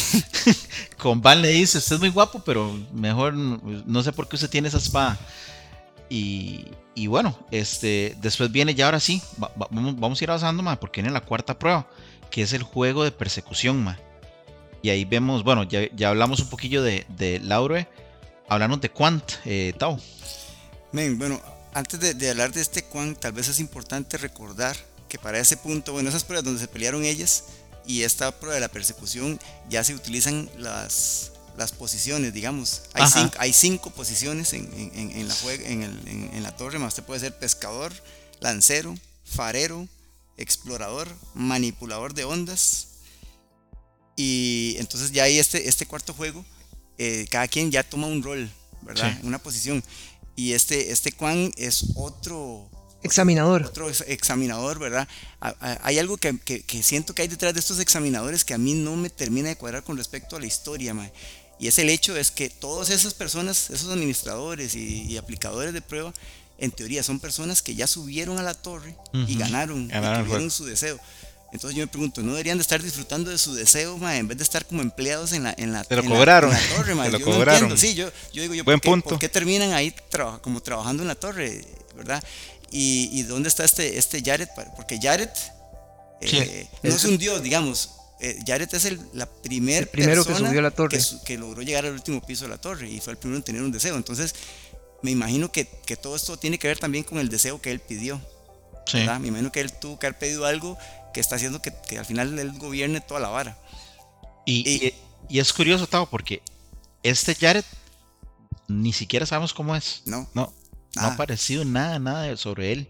con Van le dice, usted es muy guapo, pero mejor no, no sé por qué usted tiene esa espada. Y, y bueno, este, después viene ya ahora sí, va- va- vamos, vamos a ir avanzando, ma, porque viene la cuarta prueba, que es el juego de persecución, ma. Y ahí vemos, bueno, ya, ya hablamos un poquillo de, de Laure, hablamos de Quant, eh, Tao. Men, bueno, antes de, de hablar de este Quan, tal vez es importante recordar que para ese punto, bueno, esas pruebas donde se pelearon ellas y esta prueba de la persecución ya se utilizan las, las posiciones, digamos. Hay, cinco, hay cinco posiciones en, en- la, el- en la torre, más usted puede ser pescador, lancero, farero, explorador, manipulador de ondas. Y entonces ya hay este, este cuarto juego, eh, cada quien ya toma un rol, ¿verdad? Sí. Una posición. Y este, este Quan es otro, Examinador. otro ex- examinador, ¿verdad? A- a- Hay algo que, que- que siento que hay detrás de estos examinadores que a mí no me termina de cuadrar con respecto a la historia, mae. Y es el hecho es que todas esas personas, esos administradores y, y aplicadores de prueba, en teoría son personas que ya subieron a la torre y ganaron, Ganaron y tuvieron su deseo. Entonces yo me pregunto, ¿no deberían de estar disfrutando de su deseo, mae, en vez de estar como empleados en la, en la, Te lo en la- cobraron. en la torre, mae? Te lo Yo no cobraron. entiendo. Sí, yo, yo digo, yo, Buen ¿por, qué, punto. por qué terminan ahí traba- como trabajando en la torre, verdad? Y, y dónde está este, este Jared, porque Jared eh, no es un dios, digamos. Eh, Jared es el, la primer El primero que persona subió a la torre. Que, su- que logró llegar al último piso de la torre y fue el primero en tener un deseo. Entonces, me imagino que, que todo esto tiene que ver también con el deseo que él pidió. Sí. ¿verdad? Me imagino que él tuvo que haber pedido algo que está haciendo que, que al final él gobierne toda la vara. Y, Y- y- es curioso, Tao, porque este Jared ni siquiera sabemos cómo es. ¿No? No, no ha aparecido nada, nada sobre él.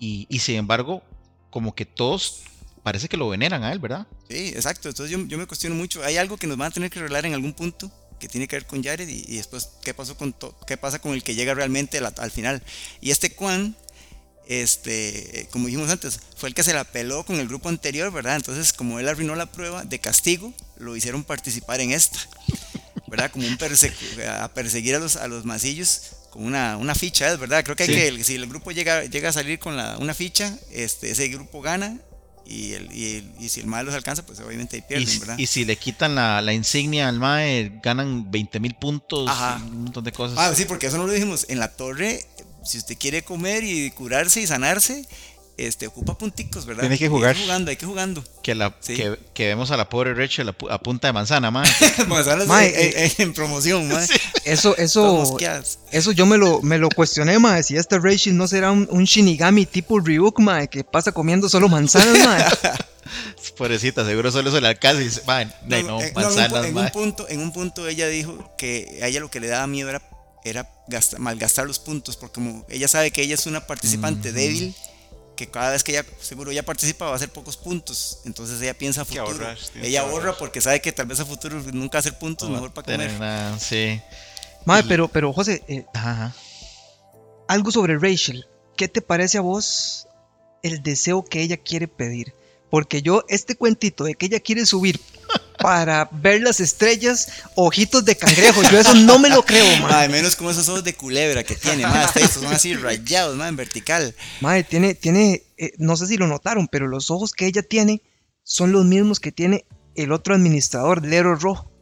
Y, y sin embargo, como que todos parece que lo veneran a él, ¿verdad? Sí, exacto. Entonces yo, yo me cuestiono mucho. Hay algo que nos van a tener que revelar en algún punto que tiene que ver con Jared y, y después qué pasó con qué pasa con el que llega realmente al, al final. Y este Quan, este, como dijimos antes, fue el que se la peló con el grupo anterior, ¿verdad? Entonces, como él arruinó la prueba de castigo, lo hicieron participar en esta, ¿verdad? Como un persecu- a perseguir a los, a los masillos con una, una ficha, ¿es verdad? Creo que, hay Sí. que el- si el grupo llega, llega a salir con la, una ficha, este, ese grupo gana. Y, el, y, el- y si el mal los alcanza, pues obviamente ahí Y, pierden, si- ¿verdad? y si le quitan la, la insignia al MAE, ganan 20 mil puntos, Ajá. y un montón de cosas. Ah, sí, porque eso no lo dijimos. En la torre, si usted quiere comer y curarse y sanarse, este, ocupa punticos, ¿verdad? Tiene que Hay jugar. que jugando, hay que jugando. que, la, sí. que, que vemos a la pobre Rachel a, pu- a punta de manzana, MAE. Manzanas Mae, en, en- en promoción, mae. Eso, eso, eso yo me lo, me lo cuestioné, mae. Si esta Rachel no será un, un Shinigami tipo Ryuk, mae, que pasa comiendo solo manzanas, mae. Pobrecita, seguro solo se le alcanza y dice, "Mae, no, no, eh, no, en un manzanas, en, un mae". punto, en un punto ella dijo que a ella lo que le daba miedo era, era gasta- malgastar los puntos, porque como ella sabe que ella es una participante débil, que cada vez que ella seguro ella participa va a hacer pocos puntos, entonces ella piensa a que futuro. ahorrar, ella ahorra porque sabe que tal vez a futuro nunca va a hacer puntos, No mejor para tener comer. nada, sí. Y- pero, pero José, eh, Ajá, ajá. algo sobre Rachel. ¿Qué te parece a vos el deseo que ella quiere pedir? Porque yo, este cuentito de que ella quiere subir para ver las estrellas, ojitos de cangrejo, yo eso no me lo creo, mae. Madre, menos como esos ojos de culebra que tiene, más hasta estos son así rayados, más en vertical. Mae, tiene, tiene, eh, no sé si lo notaron, pero los ojos que ella tiene son los mismos que tiene el otro administrador, Lero Ro,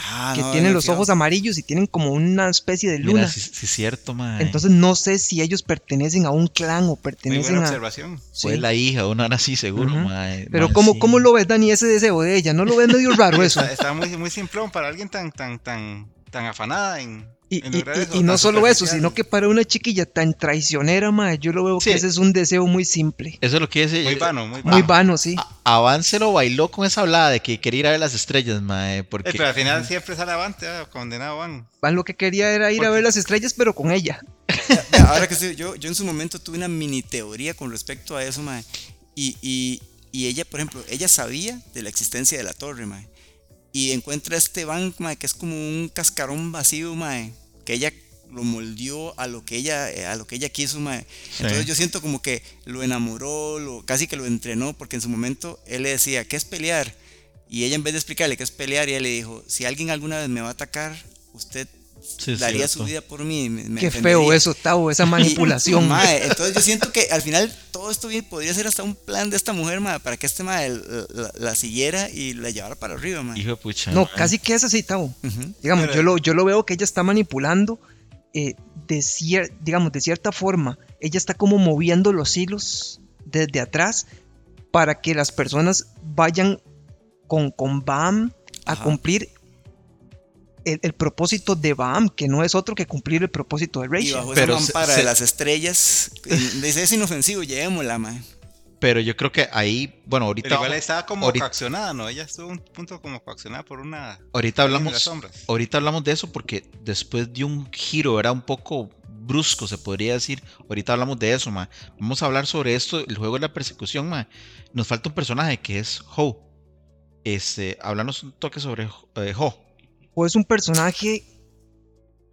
Ah, que no, tiene no, los ojos amarillos y tienen como una especie de Mira, luna. sí, cierto, mae. Entonces no sé si ellos pertenecen a un clan o Muy pertenecen buena a... observación. Fue Sí. la hija, uno ahora sí seguro, mae. Pero Mae, ¿cómo, sí. ¿cómo lo ves, Dani, ese deseo de ella? ¿No lo ves medio raro eso? Está, está muy, muy simplón para alguien tan, tan, tan, tan afanada en, Y, no solo eso, sino que para una chiquilla tan traicionera, mae, yo lo veo Sí. que ese es un deseo muy simple. Eso es lo que dice. Muy vano, muy vano. Muy vano, sí. A- Avance lo bailó con esa hablada de que quería ir a ver las estrellas, mae. Porque Eh, pero al final siempre sale avante, ah, condenado van. Van lo que quería era ir a ver las estrellas, pero con ella. Ahora que estoy- yo, yo en su momento tuve una mini teoría con respecto a eso, mae. Y, y, y ella, por ejemplo, ella sabía de la existencia de la torre, mae. Y encuentra este Van, mae, que es como un cascarón vacío, mae, que ella lo moldeó a lo que ella, eh, a lo que ella quiso, mae. Entonces yo siento como que lo enamoró, lo, casi que lo entrenó, porque en su momento él le decía, ¿qué es pelear? Y ella en vez de explicarle qué es pelear, ella le dijo, si alguien alguna vez me va a atacar, usted Sí, daría cierto. su vida por mí. me- me Qué defendería". feo eso, Tavo, esa manipulación. Y, mae, entonces yo siento que al final todo esto bien podría ser hasta un plan de esta mujer, mae, para que este mae la, la- la siguiera y la llevara para arriba, mae. Hijo de pucha. No, casi que es así, Tavo. Digamos, Pero- yo lo, yo lo veo que ella está manipulando eh, de, cier- digamos, de cierta forma. Ella está como moviendo los hilos desde atrás para que las personas vayan con, con Bam a Ajá. cumplir el, el propósito de Bam, que no es otro que cumplir el propósito de Y Rachel. bajo Pero esa se- de las estrellas, dice, es inofensivo, llevémosla, mae. Pero yo creo que ahí, bueno, ahorita, Pero igual estaba como ahorita- coaccionada, ¿no? Ella estuvo un punto como coaccionada por una... ahorita hablamos, las sombras. ahorita hablamos de eso porque después de un giro, era un poco brusco, se podría decir. Ahorita hablamos de eso, ma. Vamos a hablar sobre esto, el juego de la persecución, ma. Nos falta un personaje que es Ho. Este, háblanos un toque sobre eh, Ho. O es un personaje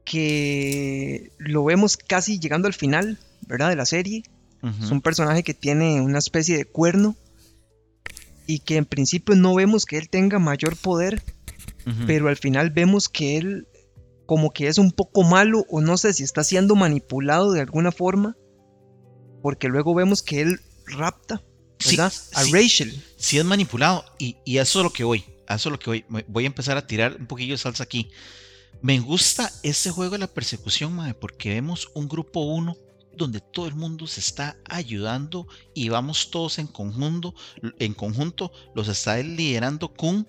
que lo vemos casi llegando al final, ¿verdad? De la serie. Es un personaje que tiene una especie de cuerno y que en principio no vemos que él tenga mayor poder, pero al final vemos que él como que es un poco malo o no sé si está siendo manipulado de alguna forma, porque luego vemos que él rapta, Sí, ¿verdad? a sí. Rachel. sí es manipulado y, y eso es lo que voy, eso es lo que voy. Voy a empezar a tirar un poquillo de salsa aquí. Me gusta este juego de la persecución, mae, porque vemos un grupo 1 donde todo el mundo se está ayudando y vamos todos en conjunto, en conjunto los está liderando Kun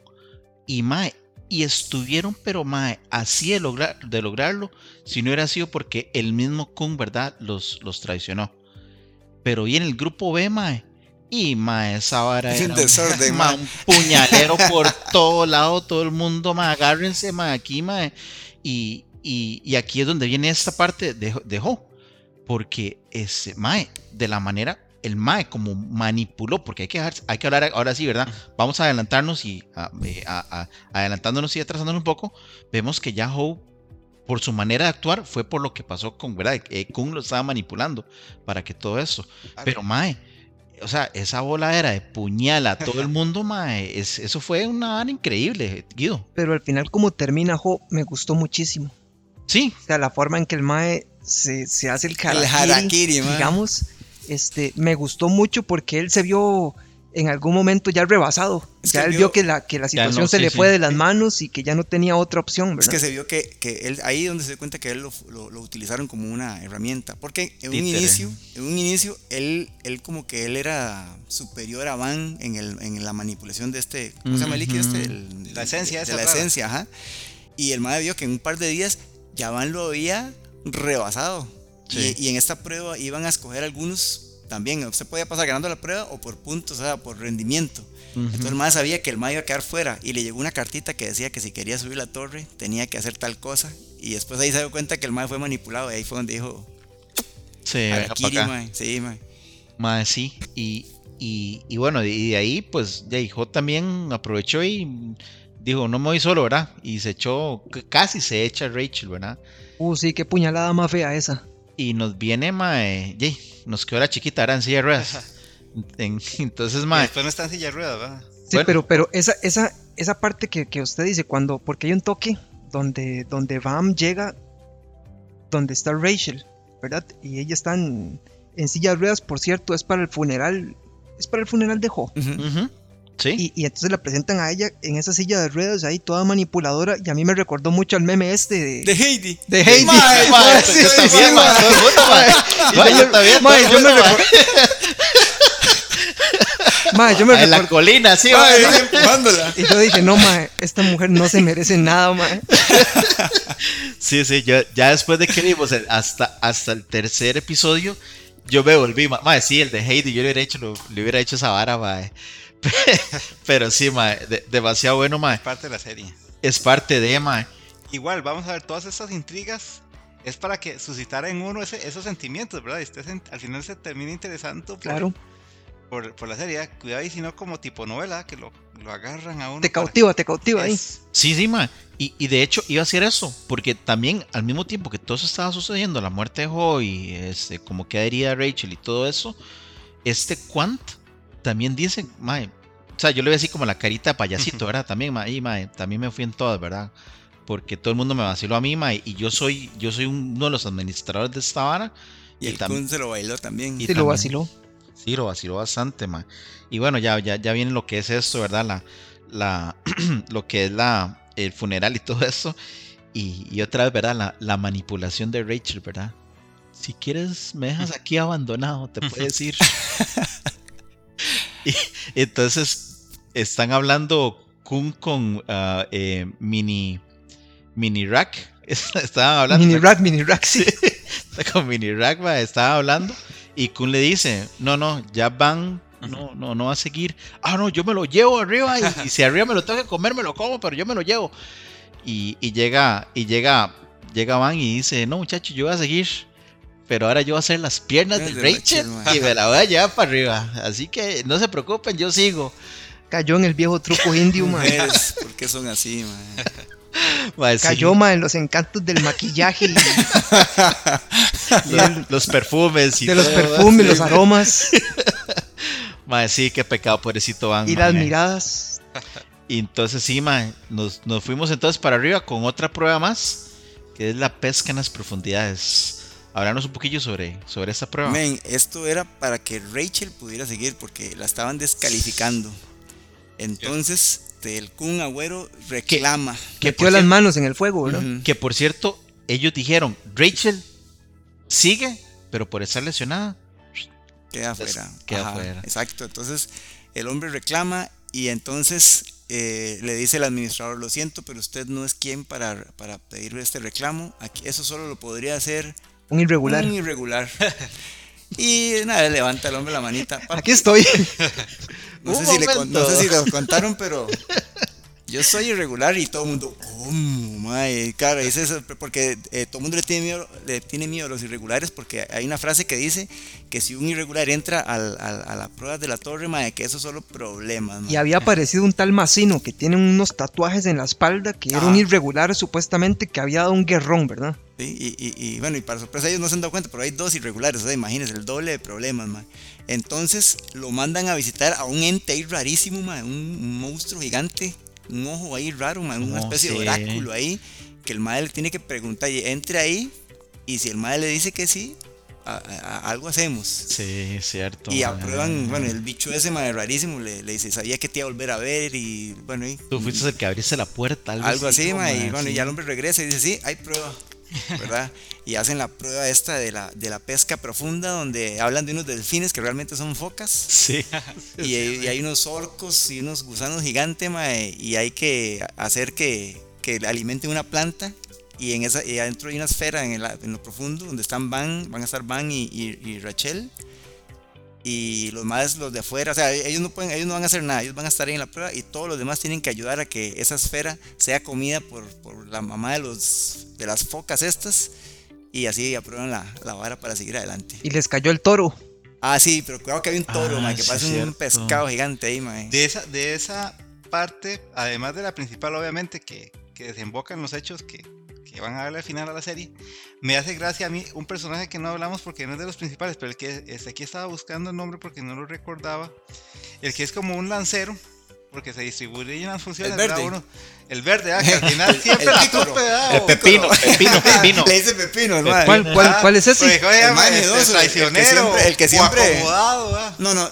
y Mae y estuvieron pero Mae así de, lograr, de lograrlo si no hubiera sido porque el mismo Kun, ¿verdad? Los, los traicionó. Pero viene el grupo B, Mae. Y mae, esa vara Es un desorden, un puñalero por todo lado, todo el mundo, mae, agárrense, mae, aquí, mae. Y, y, y aquí es donde viene esta parte de, de Ho. Porque ese mae, de la manera, el mae como manipuló, porque hay que, dejar- hay que hablar ahora sí, ¿verdad? Vamos a adelantarnos y a- eh, a- a- adelantándonos y atrasándonos un poco, vemos que ya Ho, por su manera de actuar, fue por lo que pasó con, ¿verdad? Eh, Kun lo estaba manipulando para que todo eso. Pero mae, o sea, esa bola era de puñal a todo el mundo, mae, es- eso fue una vara increíble, Guido. Pero al final como termina Ho me gustó muchísimo. Sí, O sea, la forma en que el Mae se, se hace el El harakiri, digamos, este, me gustó mucho porque él se vio en algún momento ya rebasado. Es ya que él vio- vio que la, que la no, situación se sí, le sí. fue de las manos y que ya no tenía otra opción, Es ¿verdad? que se vio que, que él, ahí donde se dio cuenta que él lo, lo- lo utilizaron como una herramienta. Porque en un Títere. inicio, en un inicio, él, él como que él era superior a Van en, el, en la manipulación de este, ¿cómo se llama el líquido este? El- La esencia de, esa la rara. esencia, ajá. Y el madre vio que en un par de días ya Van lo había rebasado. Sí. Y, y en esta prueba iban a escoger algunos también. Usted podía pasar ganando la prueba o por puntos, o sea, por rendimiento. Entonces el mae sabía que el mae iba a quedar fuera y le llegó una cartita que decía que si quería subir la torre tenía que hacer tal cosa y después ahí se dio cuenta que el mae fue manipulado y ahí fue donde dijo Harakiri, acá. mae. Sí, mae. Mae, sí. Y, y, y bueno, y de ahí, pues, ya hijo también aprovechó y dijo, no me voy solo, ¿verdad? Y se echó, casi se echa Rachel, ¿verdad? Uh, sí, qué puñalada más fea esa. Y nos viene, mae, yey, nos quedó la chiquita, era en silla de ruedas. En- entonces, mae, después no está en silla de ruedas, ¿verdad? Sí, Bueno. pero, pero esa, esa, esa parte que, que usted dice, cuando, porque hay un toque donde, donde Bam llega, donde está Rachel, ¿verdad? Y ella está en, en silla de ruedas, por cierto, es para el funeral, es para el funeral de ujú, sí. Y, y entonces la presentan a ella en esa silla de ruedas ahí toda manipuladora y a mí me recordó mucho al meme este de, De Heidi. de Heidi. Mae, Mae, yo sí, también, mae, mae. yo también, Mae, yo me mae. Mae, yo me En la colina, sí, Mae, empujándola. y yo dije, no, mae, esta mujer no se merece nada, mae. Sí, sí, yo, ya después de que vimos el- hasta, hasta el tercer episodio, yo me volví, ma, mae, sí, el de Heidi, yo le hubiera hecho, lo- le hubiera hecho esa vara, mae. Pero sí, mae, de- demasiado bueno, mae. Parte de la serie. Es parte de, mae. Igual, vamos a ver todas estas intrigas. Es para que suscitara en uno ese- esos sentimientos, ¿verdad? Y usted se- al final se termina interesando por, Claro. por, por la serie, cuidado y si no como tipo novela, que lo, lo agarran a uno. Te cautiva, te cautiva ahí. Es- Sí, sí, ma. Y, y de hecho iba a hacer eso, porque también al mismo tiempo que todo eso estaba sucediendo, la muerte de Joy, este, como queda herida Rachel y todo eso, este Quant también dice, ma, o sea, yo le veo así como la carita de payasito, ¿verdad? También, ma, y, ma, también me fui en todas, ¿verdad? Porque todo el mundo me vaciló a mí, ma, y yo soy, yo soy uno de los administradores de esta vara. Y Y el Kun se lo bailó también. y Sí, lo también- vaciló. Sí, lo vaciló bastante, ma. Y bueno, ya, ya, ya viene lo que es esto, ¿verdad? La, la, lo que es la, el funeral y todo eso. Y, y otra vez, ¿verdad? La, la manipulación de Rachel, ¿verdad? Si quieres, me dejas aquí abandonado, te puedes ir. y entonces están hablando Kun con ah, eh, Mini, Mini Rack. Estaban hablando. Mini rack, mini rack, sí. con Mini Rack ma, estaba hablando y Kun le dice, no, no, ya van, no, no, no va a seguir. Ah, no, yo me lo llevo arriba y, y si arriba me lo tengo que comer, me lo como, pero yo me lo llevo. Y, y llega, y llega, llega Van y dice, no, muchacho, yo voy a seguir. Pero ahora yo voy a hacer las piernas de Rachel Rachel, ma. y me la voy a llevar para arriba. Así que no se preocupen, yo sigo. Cayó en el viejo truco indio, ma. Mujeres, ¿por qué son así, man? Ma, sí, Cayó, ma, en los encantos del maquillaje y los, los perfumes y de los perfumes, sí. los aromas Ma, sí, qué pecado, pobrecito Van. y ma. las miradas. Y entonces sí, mae, nos, nos fuimos entonces para arriba con otra prueba más, que es la pesca en las profundidades. Hablarnos un poquillo sobre, sobre esta prueba. Men, esto era para que Rachel pudiera seguir porque la estaban descalificando. Entonces, el Kun Agüero reclama. que, Metió las manos en el fuego, ¿verdad? Ujú. que por cierto, ellos dijeron, Rachel sigue, pero por estar lesionada. Queda afuera. queda Ajá, afuera. Exacto. Entonces, el hombre reclama y entonces eh, le dice el administrador, lo siento, pero usted no es quien para, para pedir este reclamo. Aquí, eso solo lo podría hacer Un irregular. un irregular. y nada, levanta el hombre la manita. "Papi, Aquí estoy. No sé, si le no sé si lo contaron, pero yo soy irregular y todo el mundo, ¿cómo? mae?". Claro, dice eso porque eh, todo el mundo le tiene, miedo, le tiene miedo a los irregulares porque hay una frase que dice que si un irregular entra al- al- a la prueba de la torre, mae, que eso es solo problemas. mae. Y había aparecido un tal Macino que tiene unos tatuajes en la espalda que era un irregular supuestamente que había dado un guerrón, ¿verdad? ¿sí? Y, y- y, bueno, y para sorpresa ellos no se han dado cuenta, pero hay dos irregulares, o sea, imagínense, el doble de problemas, mae. Entonces lo mandan a visitar a un ente rarísimo, mae, un monstruo gigante, un ojo ahí raro, una Oh, especie sí. de oráculo ahí, que el mae le tiene que preguntar, y entre ahí, y si el mae le dice que sí, a- a- a- algo hacemos. Sí, cierto. Y aprueban, bueno, el bicho ese, mae, rarísimo, le, le dice, sabía que te iba a volver a ver, y bueno, y, Tú fuiste el que abriste la puerta. Algo, algo así, ma, y bueno, y ya el hombre regresa y dice, sí, hay prueba, ¿verdad? y hacen la prueba esta de la, de la pesca profunda, donde hablan de unos delfines que realmente son focas, Sí. y, hay- y hay unos orcos y unos gusanos gigantes, ma, y hay que hacer que, que alimenten una planta, y en esa y adentro hay una esfera en, el- en lo profundo, donde están Van, van a estar Van y, y- y Rachel, y los más los de afuera, o sea, ellos no pueden, ellos no van a hacer nada, ellos van a estar ahí en la prueba y todos los demás tienen que ayudar a que esa esfera sea comida por, por la mamá de los de las focas estas y así aprueban la, la vara para seguir adelante. Y les cayó el toro. Ah, sí, pero cuidado que hay un toro, Ah, ma, que sí, parece un pescado gigante ahí, ma. De esa, de esa parte, además de la principal, obviamente, que, que desembocan los hechos que, que van a darle al final a la serie, me hace gracia a mí un personaje que no hablamos porque no es de los principales, pero el que este, aquí estaba buscando el nombre porque no lo recordaba. El que es como un lancero, porque se distribuyen las funciones. El verde. Uno- el verde, ah, que al final siempre el la ah, El o- pepino, pepino, pepino. Le dice Pepino, el ma. ¿Cuál, cuál, Ah, cuál es ese? Pues, ¿cómo se El más Este, miedoso, el que traicionero. siempre- el que siempre- acomodado, ah. No, no,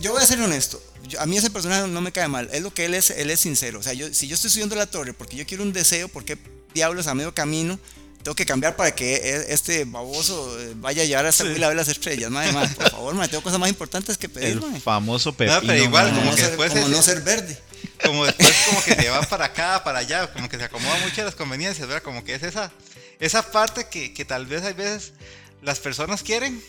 yo voy a ser honesto. A mí ese personaje no me cae mal. Es lo que él es, él es sincero. O sea, yo, si yo estoy subiendo la torre porque yo quiero un deseo, ¿por qué diablos a medio camino tengo que cambiar para que e- este baboso eh, vaya a llevar a esta huila a ver las estrellas? Madre, madre, por favor, madre, tengo cosas más importantes que pedir, El madre. famoso pepino. pero igual. Como, como no que ser, después como es- no ser verde. como después como que se va para acá, para allá, como que se acomoda mucho a las conveniencias, ¿verdad? Como que es esa, esa parte que, que tal vez hay veces las personas quieren,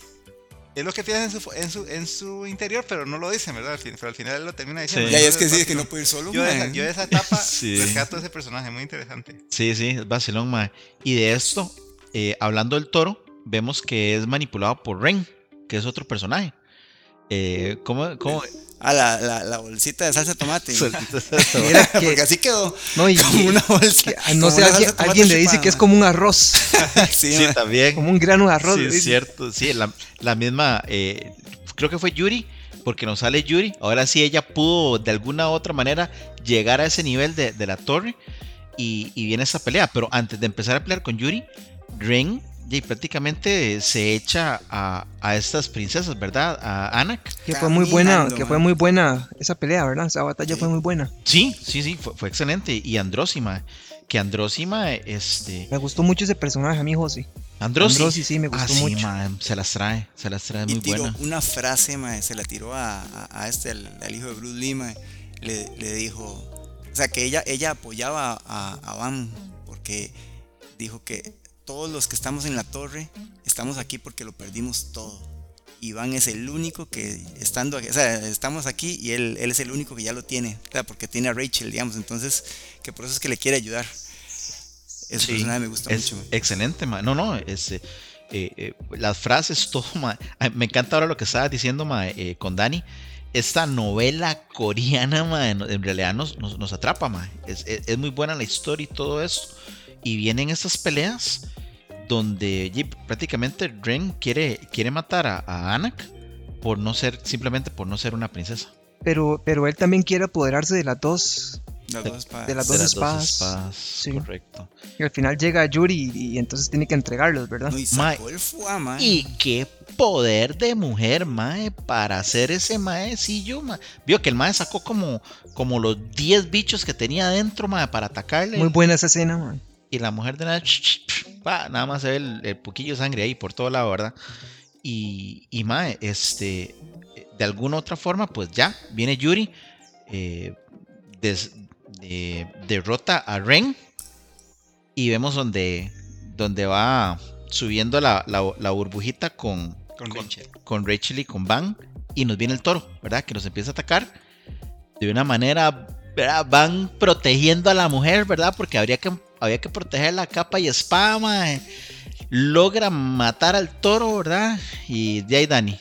es lo que piensan en su, en su, en su interior, pero no lo dicen, ¿verdad? Al fin- pero al final él lo termina diciendo. Sí. Ya, es que sí, es que no puedo ir solo, Yo de, esa, yo de esa etapa Sí. rescato ese personaje, muy interesante. Sí, sí, es vacilón, mae. Y de esto, eh, hablando del toro, vemos que es manipulado por Ren, que es otro personaje. Eh, ¿Cómo? cómo? Ah, la, la, la bolsita de salsa de tomate. Mira que- Porque así quedó. No, y, Como una bolsa. que, ah, no sé, alguien, le dice que es como un arroz, Sí, también. como un grano de arroz. Sí, es cierto. Sí, la, la misma. eh, creo que fue Yuri, porque nos sale Yuri. Ahora sí, ella pudo de alguna u otra manera llegar a ese nivel de, de la torre. Y, y viene esa pelea. Pero antes de empezar a pelear con Yuri, Ren y prácticamente se echa a, a estas princesas, ¿verdad? A Anak. Que fue muy buena, Caminando, que fue muy buena esa pelea, ¿verdad? Esa batalla Sí. fue muy buena. Sí, sí, sí, fue, fue excelente. Y Andrósima, que Andrósima, este. Me gustó mucho ese personaje a mí, José. Androsi. Androsi, sí, me gustó ah, sí, mucho. ma, se las trae, se las trae Y muy tiró buena. una frase, ma, se la tiró a, a- a este, al, al hijo de Bruce Lee, ma, le, le dijo, o sea, que ella, ella apoyaba a, a Van, porque dijo que todos los que estamos en la torre estamos aquí porque lo perdimos todo. Y Van es el único que, estando aquí, o sea, estamos aquí y él, él es el único que ya lo tiene, o sea, porque tiene a Rachel, digamos, entonces, que por eso es que le quiere ayudar. Ese Sí, personaje me gusta es mucho. Excelente, ma. No, no, es, eh, eh, las frases, todo, ma. Ay, Me encanta ahora lo que estabas diciendo, ma, eh, con Dani. Esta novela coreana, ma, en, realidad nos, nos, nos atrapa, ma. Es, es- es muy buena la historia y todo eso. Y vienen estas peleas donde ye, prácticamente Ren quiere, quiere matar a, a Anak por no ser, simplemente por no ser una princesa. Pero, pero él también quiere apoderarse de las dos. Las dos espadas. de las De dos espadas. espadas, Sí. correcto. Y al final llega Yuri y, y entonces tiene que entregarlos, ¿verdad? No, y sacó el fuá, ma. Y qué poder de mujer, mae, para hacer ese maecillo, mae. Vio que el mae sacó como, como los 10 bichos que tenía adentro, mae, para atacarle. Muy buena esa escena, man. Y la mujer de ch, pa, nada más se ve el, el poquillo de sangre ahí por todo lado, ¿verdad? Y, y mae, este, de alguna otra forma, pues ya, viene Yuri, eh, des- de- derrota a Ren y vemos donde, donde va subiendo la, la- la burbujita con, Con Rachel. con Rachel y con Van y nos viene el toro, ¿verdad? Que nos empieza a atacar de una manera, ¿verdad? Van protegiendo a la mujer, ¿verdad? Porque habría que, había que proteger la capa y espada, mae. Logra matar al toro, ¿verdad? Y de ahí, Dani,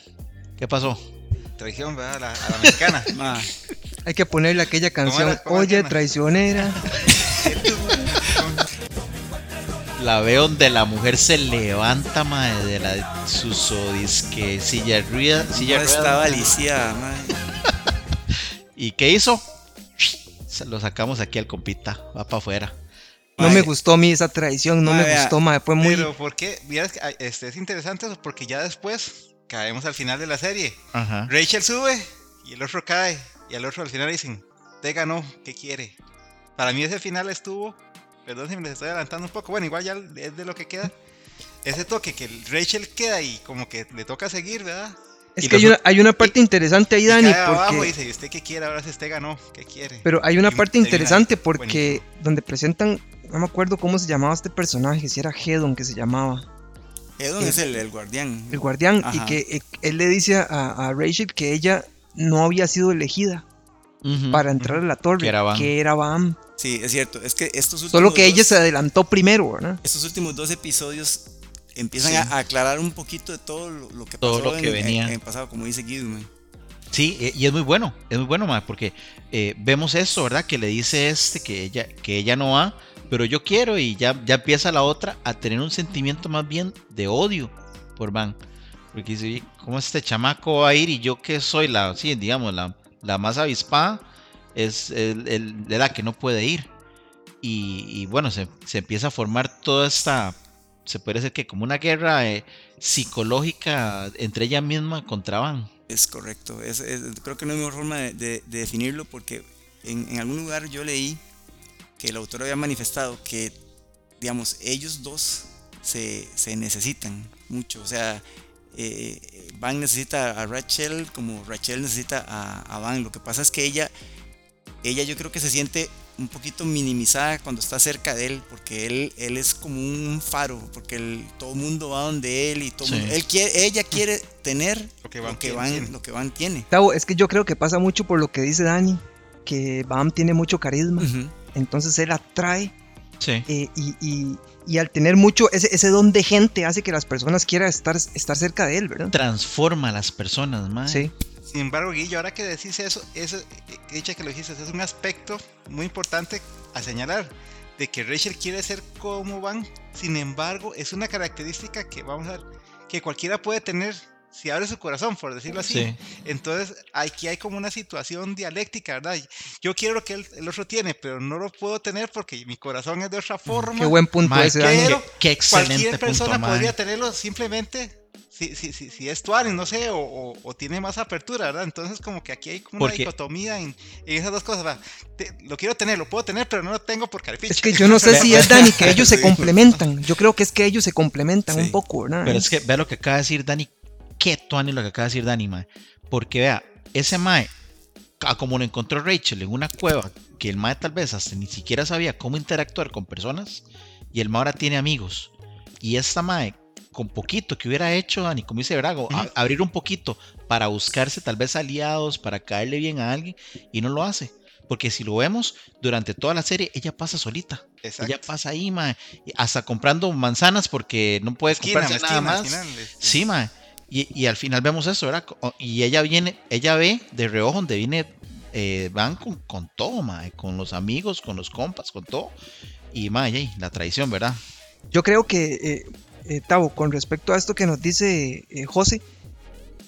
¿qué pasó? Traición, ¿verdad? A la, a la mexicana. Ma, Hay que ponerle aquella canción, Oye, era? traicionera. La veo donde la mujer se levanta, mae, de la sus que silla rueda, silla no estaba lisiada, ma. ¿Y qué hizo? Se lo sacamos aquí al compita, va para afuera. No me gustó a mí esa traición, no me gustó, mae. Fue muy. Pero ¿por qué? Ay, este, es interesante eso porque ya después caemos al final de la serie. Ajá. Rachel sube y el otro cae. Y al otro al final dicen, te ganó, ¿qué quiere? Para mí ese final estuvo, perdón si me les estoy adelantando un poco, bueno, igual ya es de lo que queda. Ese toque que el Rachel queda y como que le toca seguir, ¿verdad? Es y que hay una, hay una parte interesante ahí, Y Dani, cae abajo y dice, ¿y usted qué quiere? Ahora si usted ganó, ¿qué quiere? Pero hay una Y parte interesante porque donde presentan, no me acuerdo cómo se llamaba este personaje, si era Hedon que se llamaba, Edon Eh, es el, el guardián. el guardián, y que eh, él le dice a, a Rachel que ella no había sido elegida para entrar a la torre, Que era Bam. que era Bam. Sí, es cierto. Es que estos últimos Solo que ella se adelantó primero, ¿verdad? estos últimos dos episodios empiezan Sí. a, aclarar un poquito de todo lo, lo que pasó Todo lo que en, venía. en- en pasado, como dice Guido, man. Sí, eh, y es muy bueno, es muy bueno, ma, porque eh, vemos esto, ¿verdad? Que le dice este que ella, que ella no va, pero yo quiero, y ya, ya empieza la otra a tener un sentimiento más bien de odio por Van. Porque dice, "Oye, ¿cómo este chamaco va a ir? Y yo que soy la, sí, digamos, la, la más avispada, es el, el- de la que no puede ir. Y, bueno, se, se empieza a formar toda esta, se puede decir que como una guerra eh, psicológica entre ella misma contra Van. Es correcto. Es, creo que no hay mejor forma de definirlo porque en, en algún lugar yo leí que el autor había manifestado que, digamos, ellos dos se, se necesitan mucho. O sea, eh, Van necesita a Rachel como Rachel necesita a, a Van. Lo que pasa es que ella, ella yo creo que se siente un poquito minimizada cuando está cerca de él porque él, él es como un faro porque él- todo el mundo va donde él y todo Sí. mundo- él quiere, ella quiere tener Lo que lo Van que tiene, Van, sí. lo que Van tiene. Tavo, es que yo creo que pasa mucho por lo que dice Dani, que Bam tiene mucho carisma, Ujú. Entonces él atrae Sí. eh, y, y- y al tener mucho, ese, ese don de gente hace que las personas quieran estar, estar cerca de él, ¿verdad? transforma a las personas, mae. Sí. Sin embargo, Guillo, ahora que decís eso, eso, dicha que lo dijiste, es un aspecto muy importante a señalar, de que Rachel quiere ser como Van, sin embargo, es una característica que, vamos a ver, que cualquiera puede tener si abre su corazón, por decirlo así. Sí. Entonces, aquí hay como una situación dialéctica, ¿verdad? Yo quiero lo que el, el otro tiene, pero no lo puedo tener porque mi corazón es de otra forma. Qué buen punto ese, qué- Dani. Qué excelente Cualquier persona punto, podría tenerlo simplemente si, si, si, si es tuanis, no sé, o, o- o tiene más apertura, ¿verdad? Entonces como que aquí hay como una Porque- dicotomía en, en esas dos cosas. Te- lo quiero tener, lo puedo tener, pero no lo tengo por caripicha. Es que yo no sé si es Dani que ellos se complementan. Yo creo que es que ellos se complementan Sí. un poco, ¿verdad? Pero es que vea lo que acaba de decir Dani. Qué tuani lo que acaba de decir Dani, mae. Porque vea, ese mae, como lo encontró Rachel en una cueva, que el mae tal vez hasta ni siquiera sabía cómo interactuar con personas, y el mae ahora tiene amigos. Y esta mae, con poquito que hubiera hecho, Dani, como dice Brago, a- abrir un poquito para buscarse tal vez aliados, para caerle bien a alguien, y no lo hace. Porque si lo vemos, durante toda la serie, ella pasa solita. Exacto. Ella pasa ahí, mae, hasta comprando manzanas porque no puede Esquina, comprarse esquina, nada más. final, este, Sí, mae. Y, y al final vemos eso, ¿verdad? Y ella viene, ella ve de reojo donde viene, eh, van con, con todo, mae, con los amigos, con los compas, con todo. Y mae, la traición, ¿verdad? Yo creo que, eh, eh, Tavo, con respecto a esto que nos dice eh, José,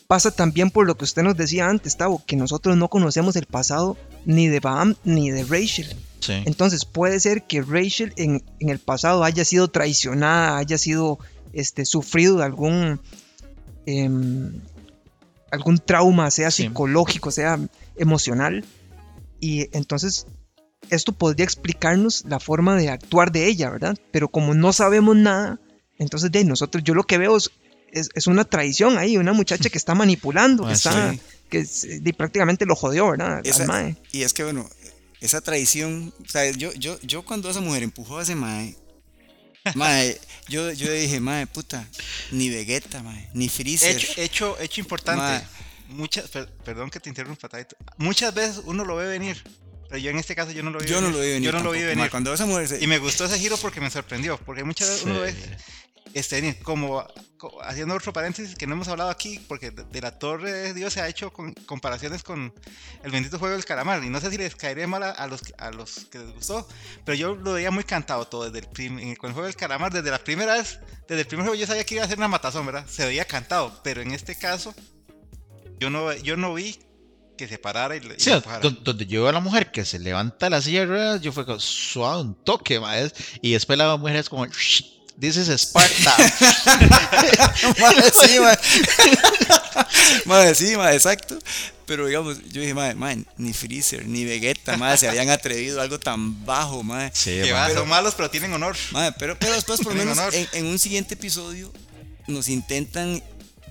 pasa también por lo que usted nos decía antes, Tavo, que nosotros no conocemos el pasado ni de Bam ni de Rachel. Sí. Entonces puede ser que Rachel en, en el pasado haya sido traicionada, haya sido este, sufrido de algún, em, algún trauma, sea Sí. psicológico, sea emocional. Y entonces esto podría explicarnos la forma de actuar de ella, ¿verdad? Pero como no sabemos nada, entonces de nosotros, yo lo que veo es, es- es una traición ahí, una muchacha que está manipulando, que, Ah, está, sí. que es- de- prácticamente lo jodió, ¿verdad? Al Esa- mae. Y es que bueno, esa traición, o sea, yo, yo, yo cuando esa mujer empujó a ese mae, mae, yo, yo dije, mae, puta, ni Vegeta, mae, ni Freezer. Hecho, hecho, hecho importante. Mae. Muchas, per- perdón que te interrumpa, Taito. Muchas veces uno lo ve venir, pero yo en este caso yo no lo vi yo no venir. lo vi venir. Yo no lo vi mae, venir. Cuando esa mujer se- Y me gustó ese giro porque me sorprendió, porque muchas veces uno ve Sí. Este, como co- haciendo otro paréntesis que no hemos hablado aquí, porque de, de la Torre de Dios se ha hecho con, comparaciones con el bendito juego del calamar, y no sé si les caeré mal a, a los, a los que les gustó, pero yo lo veía muy cantado todo, desde el prim- con el juego del calamar, desde la primera vez, desde el primer juego yo sabía que iba a ser una matazón, ¿verdad? Se veía cantado, pero en este caso, yo no, yo no vi que se parara y, y Sí, donde yo veo a la mujer que se levanta la silla de ruedas, yo fue suave, un toque, mae, Y después la mujer es como, "Shh, this is Sparta. Mae, sí, sí, mae, exacto. Pero digamos, yo dije, mae, mae, ni Freezer, ni Vegeta, mae, se habían atrevido a algo tan bajo, mae. sí, que son malos, pero tienen honor. Mae, pero, pero después, por lo menos, en, en un siguiente episodio, nos intentan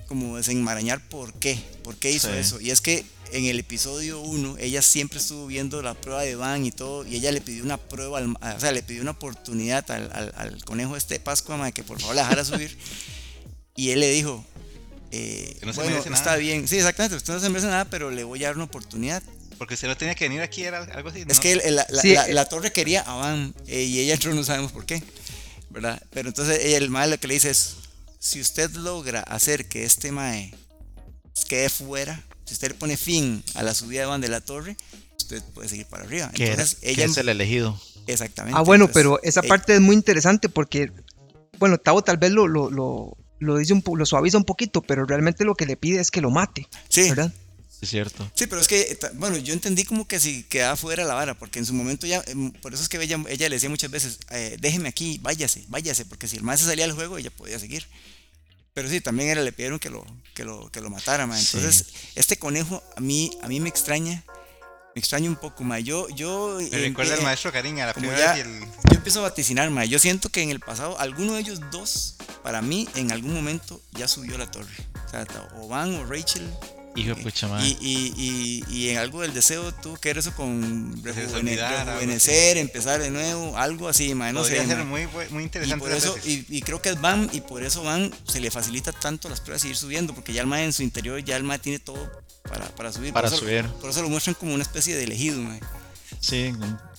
como desenmarañar por qué, por qué hizo Sí. eso. Y es que en el episodio 1, ella siempre estuvo viendo la prueba de Van y todo, y ella le pidió una prueba, al- o sea, le pidió una oportunidad al, al- al conejo este de Pascua, mae, que por favor la dejara subir. y él le dijo, eh, Que no se bueno, merece está nada". bien, sí, exactamente, usted no se merece nada, pero le voy a dar una oportunidad. Porque usted no tenía que venir aquí, era algo así. Es ¿no? que el- la, la- Sí, la- eh. la torre quería a Van eh, y ella entró, no sabemos por qué, ¿verdad? Pero entonces ella, el mae lo que le dice es, si usted logra hacer que este mae quede fuera, si usted le pone fin a la subida de Van de la torre, usted puede seguir para arriba. Entonces ella, es el elegido. exactamente. Ah, bueno, entonces, pero esa ella- parte es muy interesante porque, bueno, Tavo tal vez lo, lo, lo, lo dice un lo suaviza un poquito, pero realmente lo que le pide es que lo mate, sí, ¿verdad? Es cierto. Sí, pero es que, eh, bueno, yo entendí como que si quedaba fuera la vara, porque en su momento ya, em, por eso es que ella, ella le decía muchas veces, eh, déjeme aquí, váyase, váyase, porque si el más se salía del juego, ella podía seguir. Pero sí, también era, le pidieron que lo, que lo, que lo matara, ma. Sí. Entonces, este conejo a mí, a mí me extraña, me extraña un poco, ma. Yo, yo, Me recuerda al maestro Karin, a la primera ya- vez y el... yo empiezo a vaticinar, ma. Yo siento que en el pasado, alguno de ellos dos, para mí, en algún momento, ya subió la torre. O sea, o Van o Rachel, Hijo de pucha madre. y, y, y, y en algo del deseo tuvo que ver eso con rejuvenecer, empezar de nuevo, algo así, ma, no Podría sé. ser muy, muy y, interesante. por a eso, y, y creo que es Van, y por eso Van se le facilita tanto las pruebas y ir subiendo, porque ya el ma en su interior, ya el tiene todo para, para subir. Para por eso, subir. Por eso lo muestran como una especie de elegido, ma. Sí,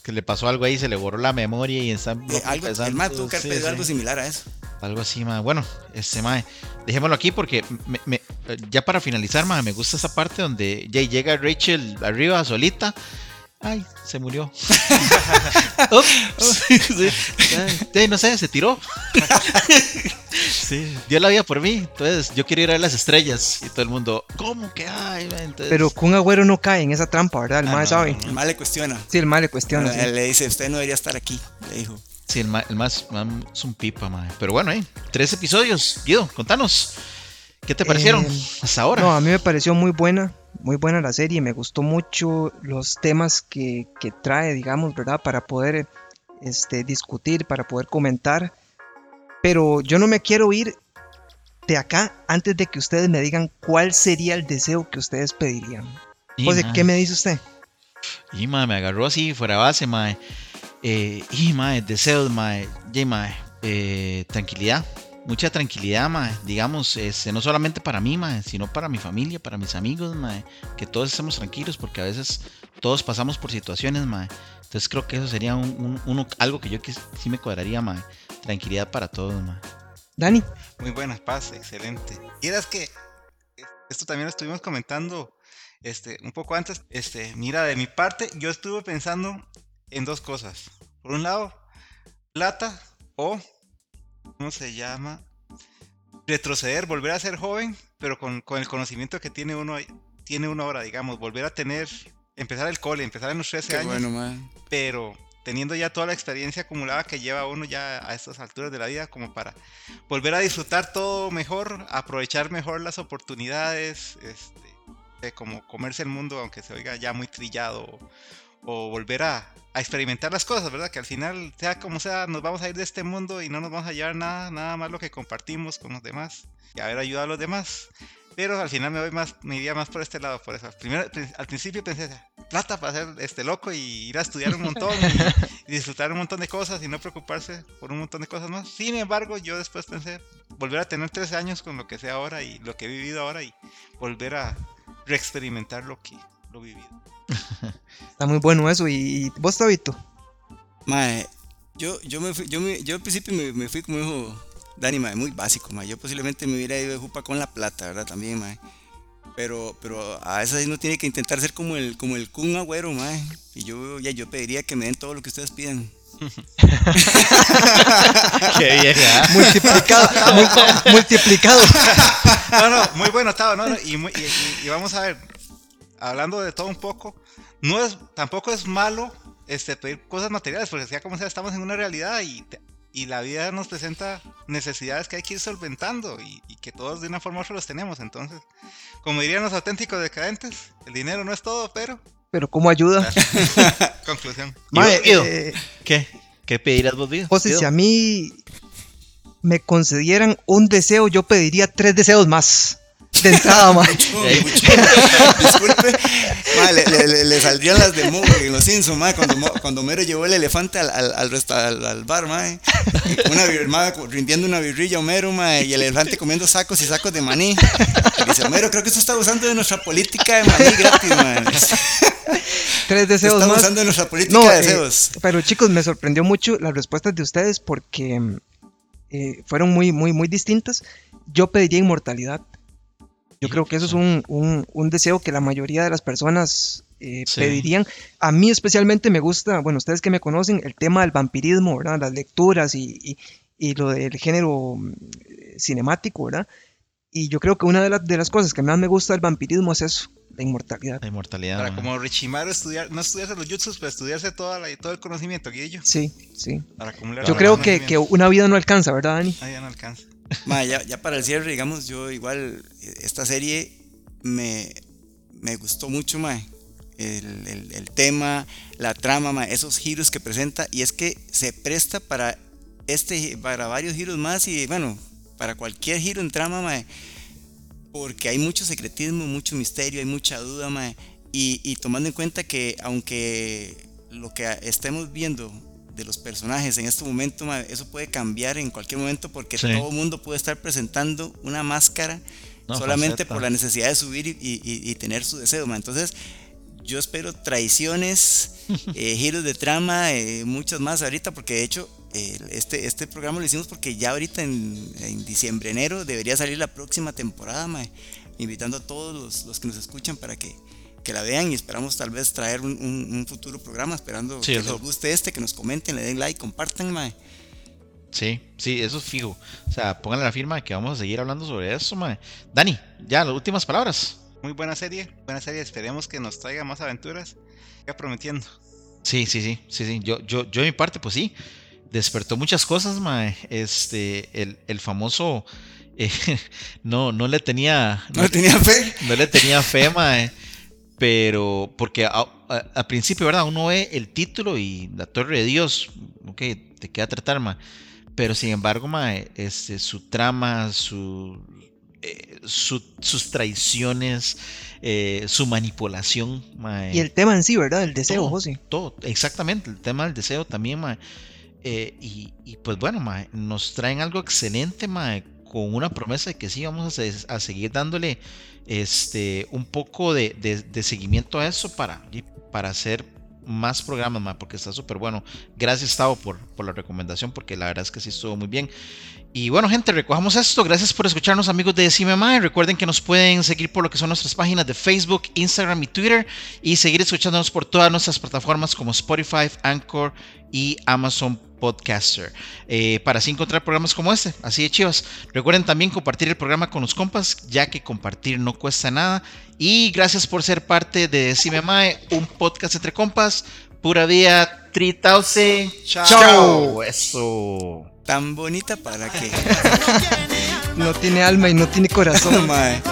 que le pasó algo ahí, se le borró la memoria y está Eh, algo, el sí, sí. algo similar a eso. Algo así, mae. Bueno, este mae, dejémoslo aquí porque me, me- eh, ya para finalizar, mae, me gusta esa parte donde ya llega Rachel arriba solita. Ay, se murió. Ups. Sí, ay, no sé, se tiró. Sí, dio la vida por mí. Entonces, yo quiero ir a ver las estrellas. Y todo el mundo, ¿cómo que hay? Entonces, Pero Kun Agüero no cae en esa trampa, ¿verdad? El Ah, no, sabe. El mal le cuestiona. Sí, el mae le cuestiona. sí. Le dice, usted no debería estar aquí, le dijo. Sí, el, ma- el más, más es un pipa, mae. Pero bueno, eh, tres episodios. Guido, contanos. ¿Qué te parecieron Eh, hasta ahora? No, a mí me pareció muy buena, muy buena la serie. Me gustó mucho los temas que, que trae, digamos, ¿verdad? Para poder este, discutir, para poder comentar. Pero yo no me quiero ir de acá antes de que ustedes me digan cuál sería el deseo que ustedes pedirían. José, ¿qué me dice usted? Y, mae, me agarró así, fuera base, mae. Eh, y, mae, deseos, mae. Y, mae, eh, tranquilidad. Mucha tranquilidad, mae. Digamos, este, no solamente para mí, mae, sino para mi familia, para mis amigos, mae. Que todos estemos tranquilos, porque a veces todos pasamos por situaciones, mae. Entonces creo que eso sería un, un- uno, algo que yo quis- sí me cuadraría, mae. Tranquilidad para todos, mae. Dani, Muy buenas, paz, excelente. Y es que esto también lo estuvimos comentando este, un poco antes. Este, mira, de mi parte, yo estuve pensando en dos cosas. Por un lado, plata o, ¿cómo se llama? Retroceder, volver a ser joven, pero con, con el conocimiento que tiene uno, tiene uno ahora, digamos, volver a tener, empezar el cole, empezar en los 13 Qué años bueno, mae. pero teniendo ya toda la experiencia acumulada que lleva uno ya a estas alturas de la vida, como para volver a disfrutar todo mejor, aprovechar mejor las oportunidades, este, de como comerse el mundo, aunque se oiga ya muy trillado, o, volver a, a experimentar las cosas, ¿verdad? Que al final, sea como sea, nos vamos a ir de este mundo y no nos vamos a llevar nada, nada más lo que compartimos con los demás y haber ayudado a los demás. Pero al final me voy más, me iría más por este lado, por eso. Primero, pri- al principio pensé, plata para ser este loco y ir a estudiar un montón y, y disfrutar un montón de cosas y no preocuparse por un montón de cosas más. Sin embargo, yo después pensé volver a tener 13 años con lo que sé ahora y lo que he vivido ahora y volver a reexperimentar lo que lo vivido. está muy bueno eso. ¿Y, vos, Tabito? Mae, yo, yo, me fui, yo, me- yo al principio me, me fui como dijo Dani, mae, muy básico, mae. Yo posiblemente me hubiera ido de jupa con la plata, ¿verdad? También, mae. Pero, pero a veces uno tiene que intentar ser como el, como el Kun Agüero, mae. Y yo, ya, yo pediría que me den todo lo que ustedes piden. Qué vieja. Multiplicado. mul- multiplicado. No, no, muy bueno, Tavo, no, no, y, muy- y- y- y vamos a ver, hablando de todo un poco, no es, tampoco es malo este, pedir cosas materiales, porque sea como sea, estamos en una realidad y, te- y la vida nos presenta necesidades que hay que ir solventando y, y que todos de una forma u otra los tenemos. Entonces, como dirían los auténticos decadentes, el dinero no es todo, pero Pero ¿cómo ayuda? conclusión. Eh, ¿Qué? ¿Qué pedirás vos, Guido? José, si a mí me concedieran un deseo, yo pediría tres deseos más. Entrada, mae. Disculpe, le, le- le- le saldrían las de Mo en los Simpsons, mae, cuando, cuando Homero llevó el elefante al, al, al, resta- al- al bar, mae. Y Una mae, rindiendo una birrilla a Homero, mae, y el elefante comiendo sacos y sacos de maní. Y dice, Homero, creo que esto está abusando de nuestra política de maní gratis, mae. Tres deseos Está más. abusando de nuestra política No, de eh, deseos. pero chicos, me sorprendió mucho las respuestas de ustedes porque eh, fueron muy, muy, muy distintas. Yo pediría inmortalidad. Yo creo que eso es un, un- un deseo que la mayoría de las personas eh, Sí. pedirían. A mí especialmente me gusta, bueno, ustedes que me conocen, el tema del vampirismo, ¿verdad? Las lecturas y, y- y lo del género mm, cinemático, ¿verdad? Y yo creo que una de, las de las cosas que más me gusta del vampirismo es eso, la inmortalidad. La inmortalidad. Para mae. como Richimaru estudiar, no estudiarse los jutsus, pero estudiarse toda la- todo el conocimiento, Guillo, Sí, sí. para acumular Yo creo que, que una vida no alcanza, ¿verdad, Dani? Ah, ya no alcanza. Mae, ya, ya para el cierre, digamos, yo igual, eh, esta serie me, me gustó mucho, mae. El, el- el tema, la trama, mae, esos giros que presenta, y es que se presta para este, para varios giros más, y bueno, para cualquier giro en trama, mae, porque hay mucho secretismo, mucho misterio, hay mucha duda, mae, y, y tomando en cuenta que aunque lo que estemos viendo de los personajes en este momento, eso puede cambiar en cualquier momento porque Sí. todo el mundo puede estar presentando una máscara No, solamente faceta. por la necesidad de subir y, y- y tener su deseo. mae. Entonces, yo espero traiciones, eh, giros de trama, eh, muchas más ahorita, porque de hecho eh, este, este programa lo hicimos porque ya ahorita en, en diciembre, enero debería salir la próxima temporada, mae. invitando a todos los, los que nos escuchan para que, que la vean y esperamos tal vez traer un, un- un futuro programa, esperando Sí, que eso. les guste este, que nos comenten, le den like, compartan, mae. Sí, sí, eso es fijo. O sea, pónganle la firma que vamos a seguir hablando sobre eso, mae. Dani, ya, las últimas palabras. Muy buena serie, buena serie. Esperemos que nos traiga más aventuras. Ya prometiendo. Sí, sí, sí, sí, sí. Yo, yo, yo de mi parte, pues sí. Despertó muchas cosas, mae. Este, el, el famoso. eh, no, no le tenía. No le tenía fe. no le tenía fe, mae. Pero, porque al principio, ¿verdad? Uno ve el título y la Torre de Dios, ok, te queda tratar, mae. Pero sin embargo, mae, este, su trama, su, eh, su- sus traiciones, eh, su manipulación, mae. Y el tema en sí, ¿verdad? El deseo, Todo. José. Todo, exactamente, el tema del deseo también, mae. Eh, y, y pues bueno, mae, nos traen algo excelente, mae, con una promesa de que sí vamos a, se- a seguir dándole este un poco de, seguimiento a eso para, para hacer más programas, mae, porque está súper bueno. Gracias, Tavo, por, por la recomendación, porque la verdad es que sí estuvo muy bien. Y bueno, gente, recojamos esto. Gracias por escucharnos, amigos de Decime. Recuerden que nos pueden seguir por lo que son nuestras páginas de Facebook, Instagram y Twitter. Y seguir escuchándonos por todas nuestras plataformas como Spotify, Anchor y Amazon Podcaster eh, para así encontrar programas como este, así de chivas. Recuerden también compartir el programa con los compas, ya que compartir no cuesta nada. Y gracias por ser parte de Decime Mae, un podcast entre compas. Pura vía 3000. Chao. Chao. Eso. Tan bonita para que. no tiene alma y no tiene corazón, mae.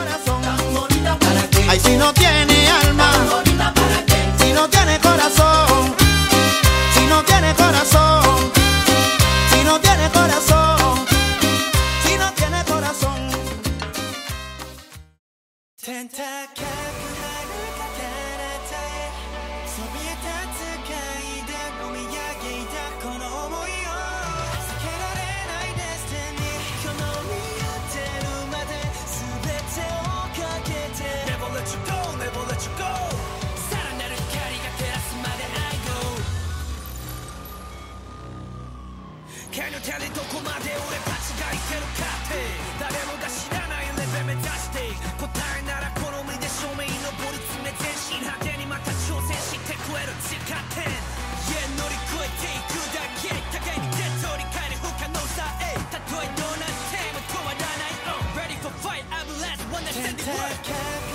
Ay, si no tiene alma, si no tiene corazón no tiene corazón, si no tiene corazón, si no tiene corazón. 誰ならこの身で正面に上り詰め全身派手にまた挑戦してくれる地下点家乗り越えていくだけ互いに手取り替える不可能さえたとえどうなっても止まらない I'm ready for fight I'm last one that's in the world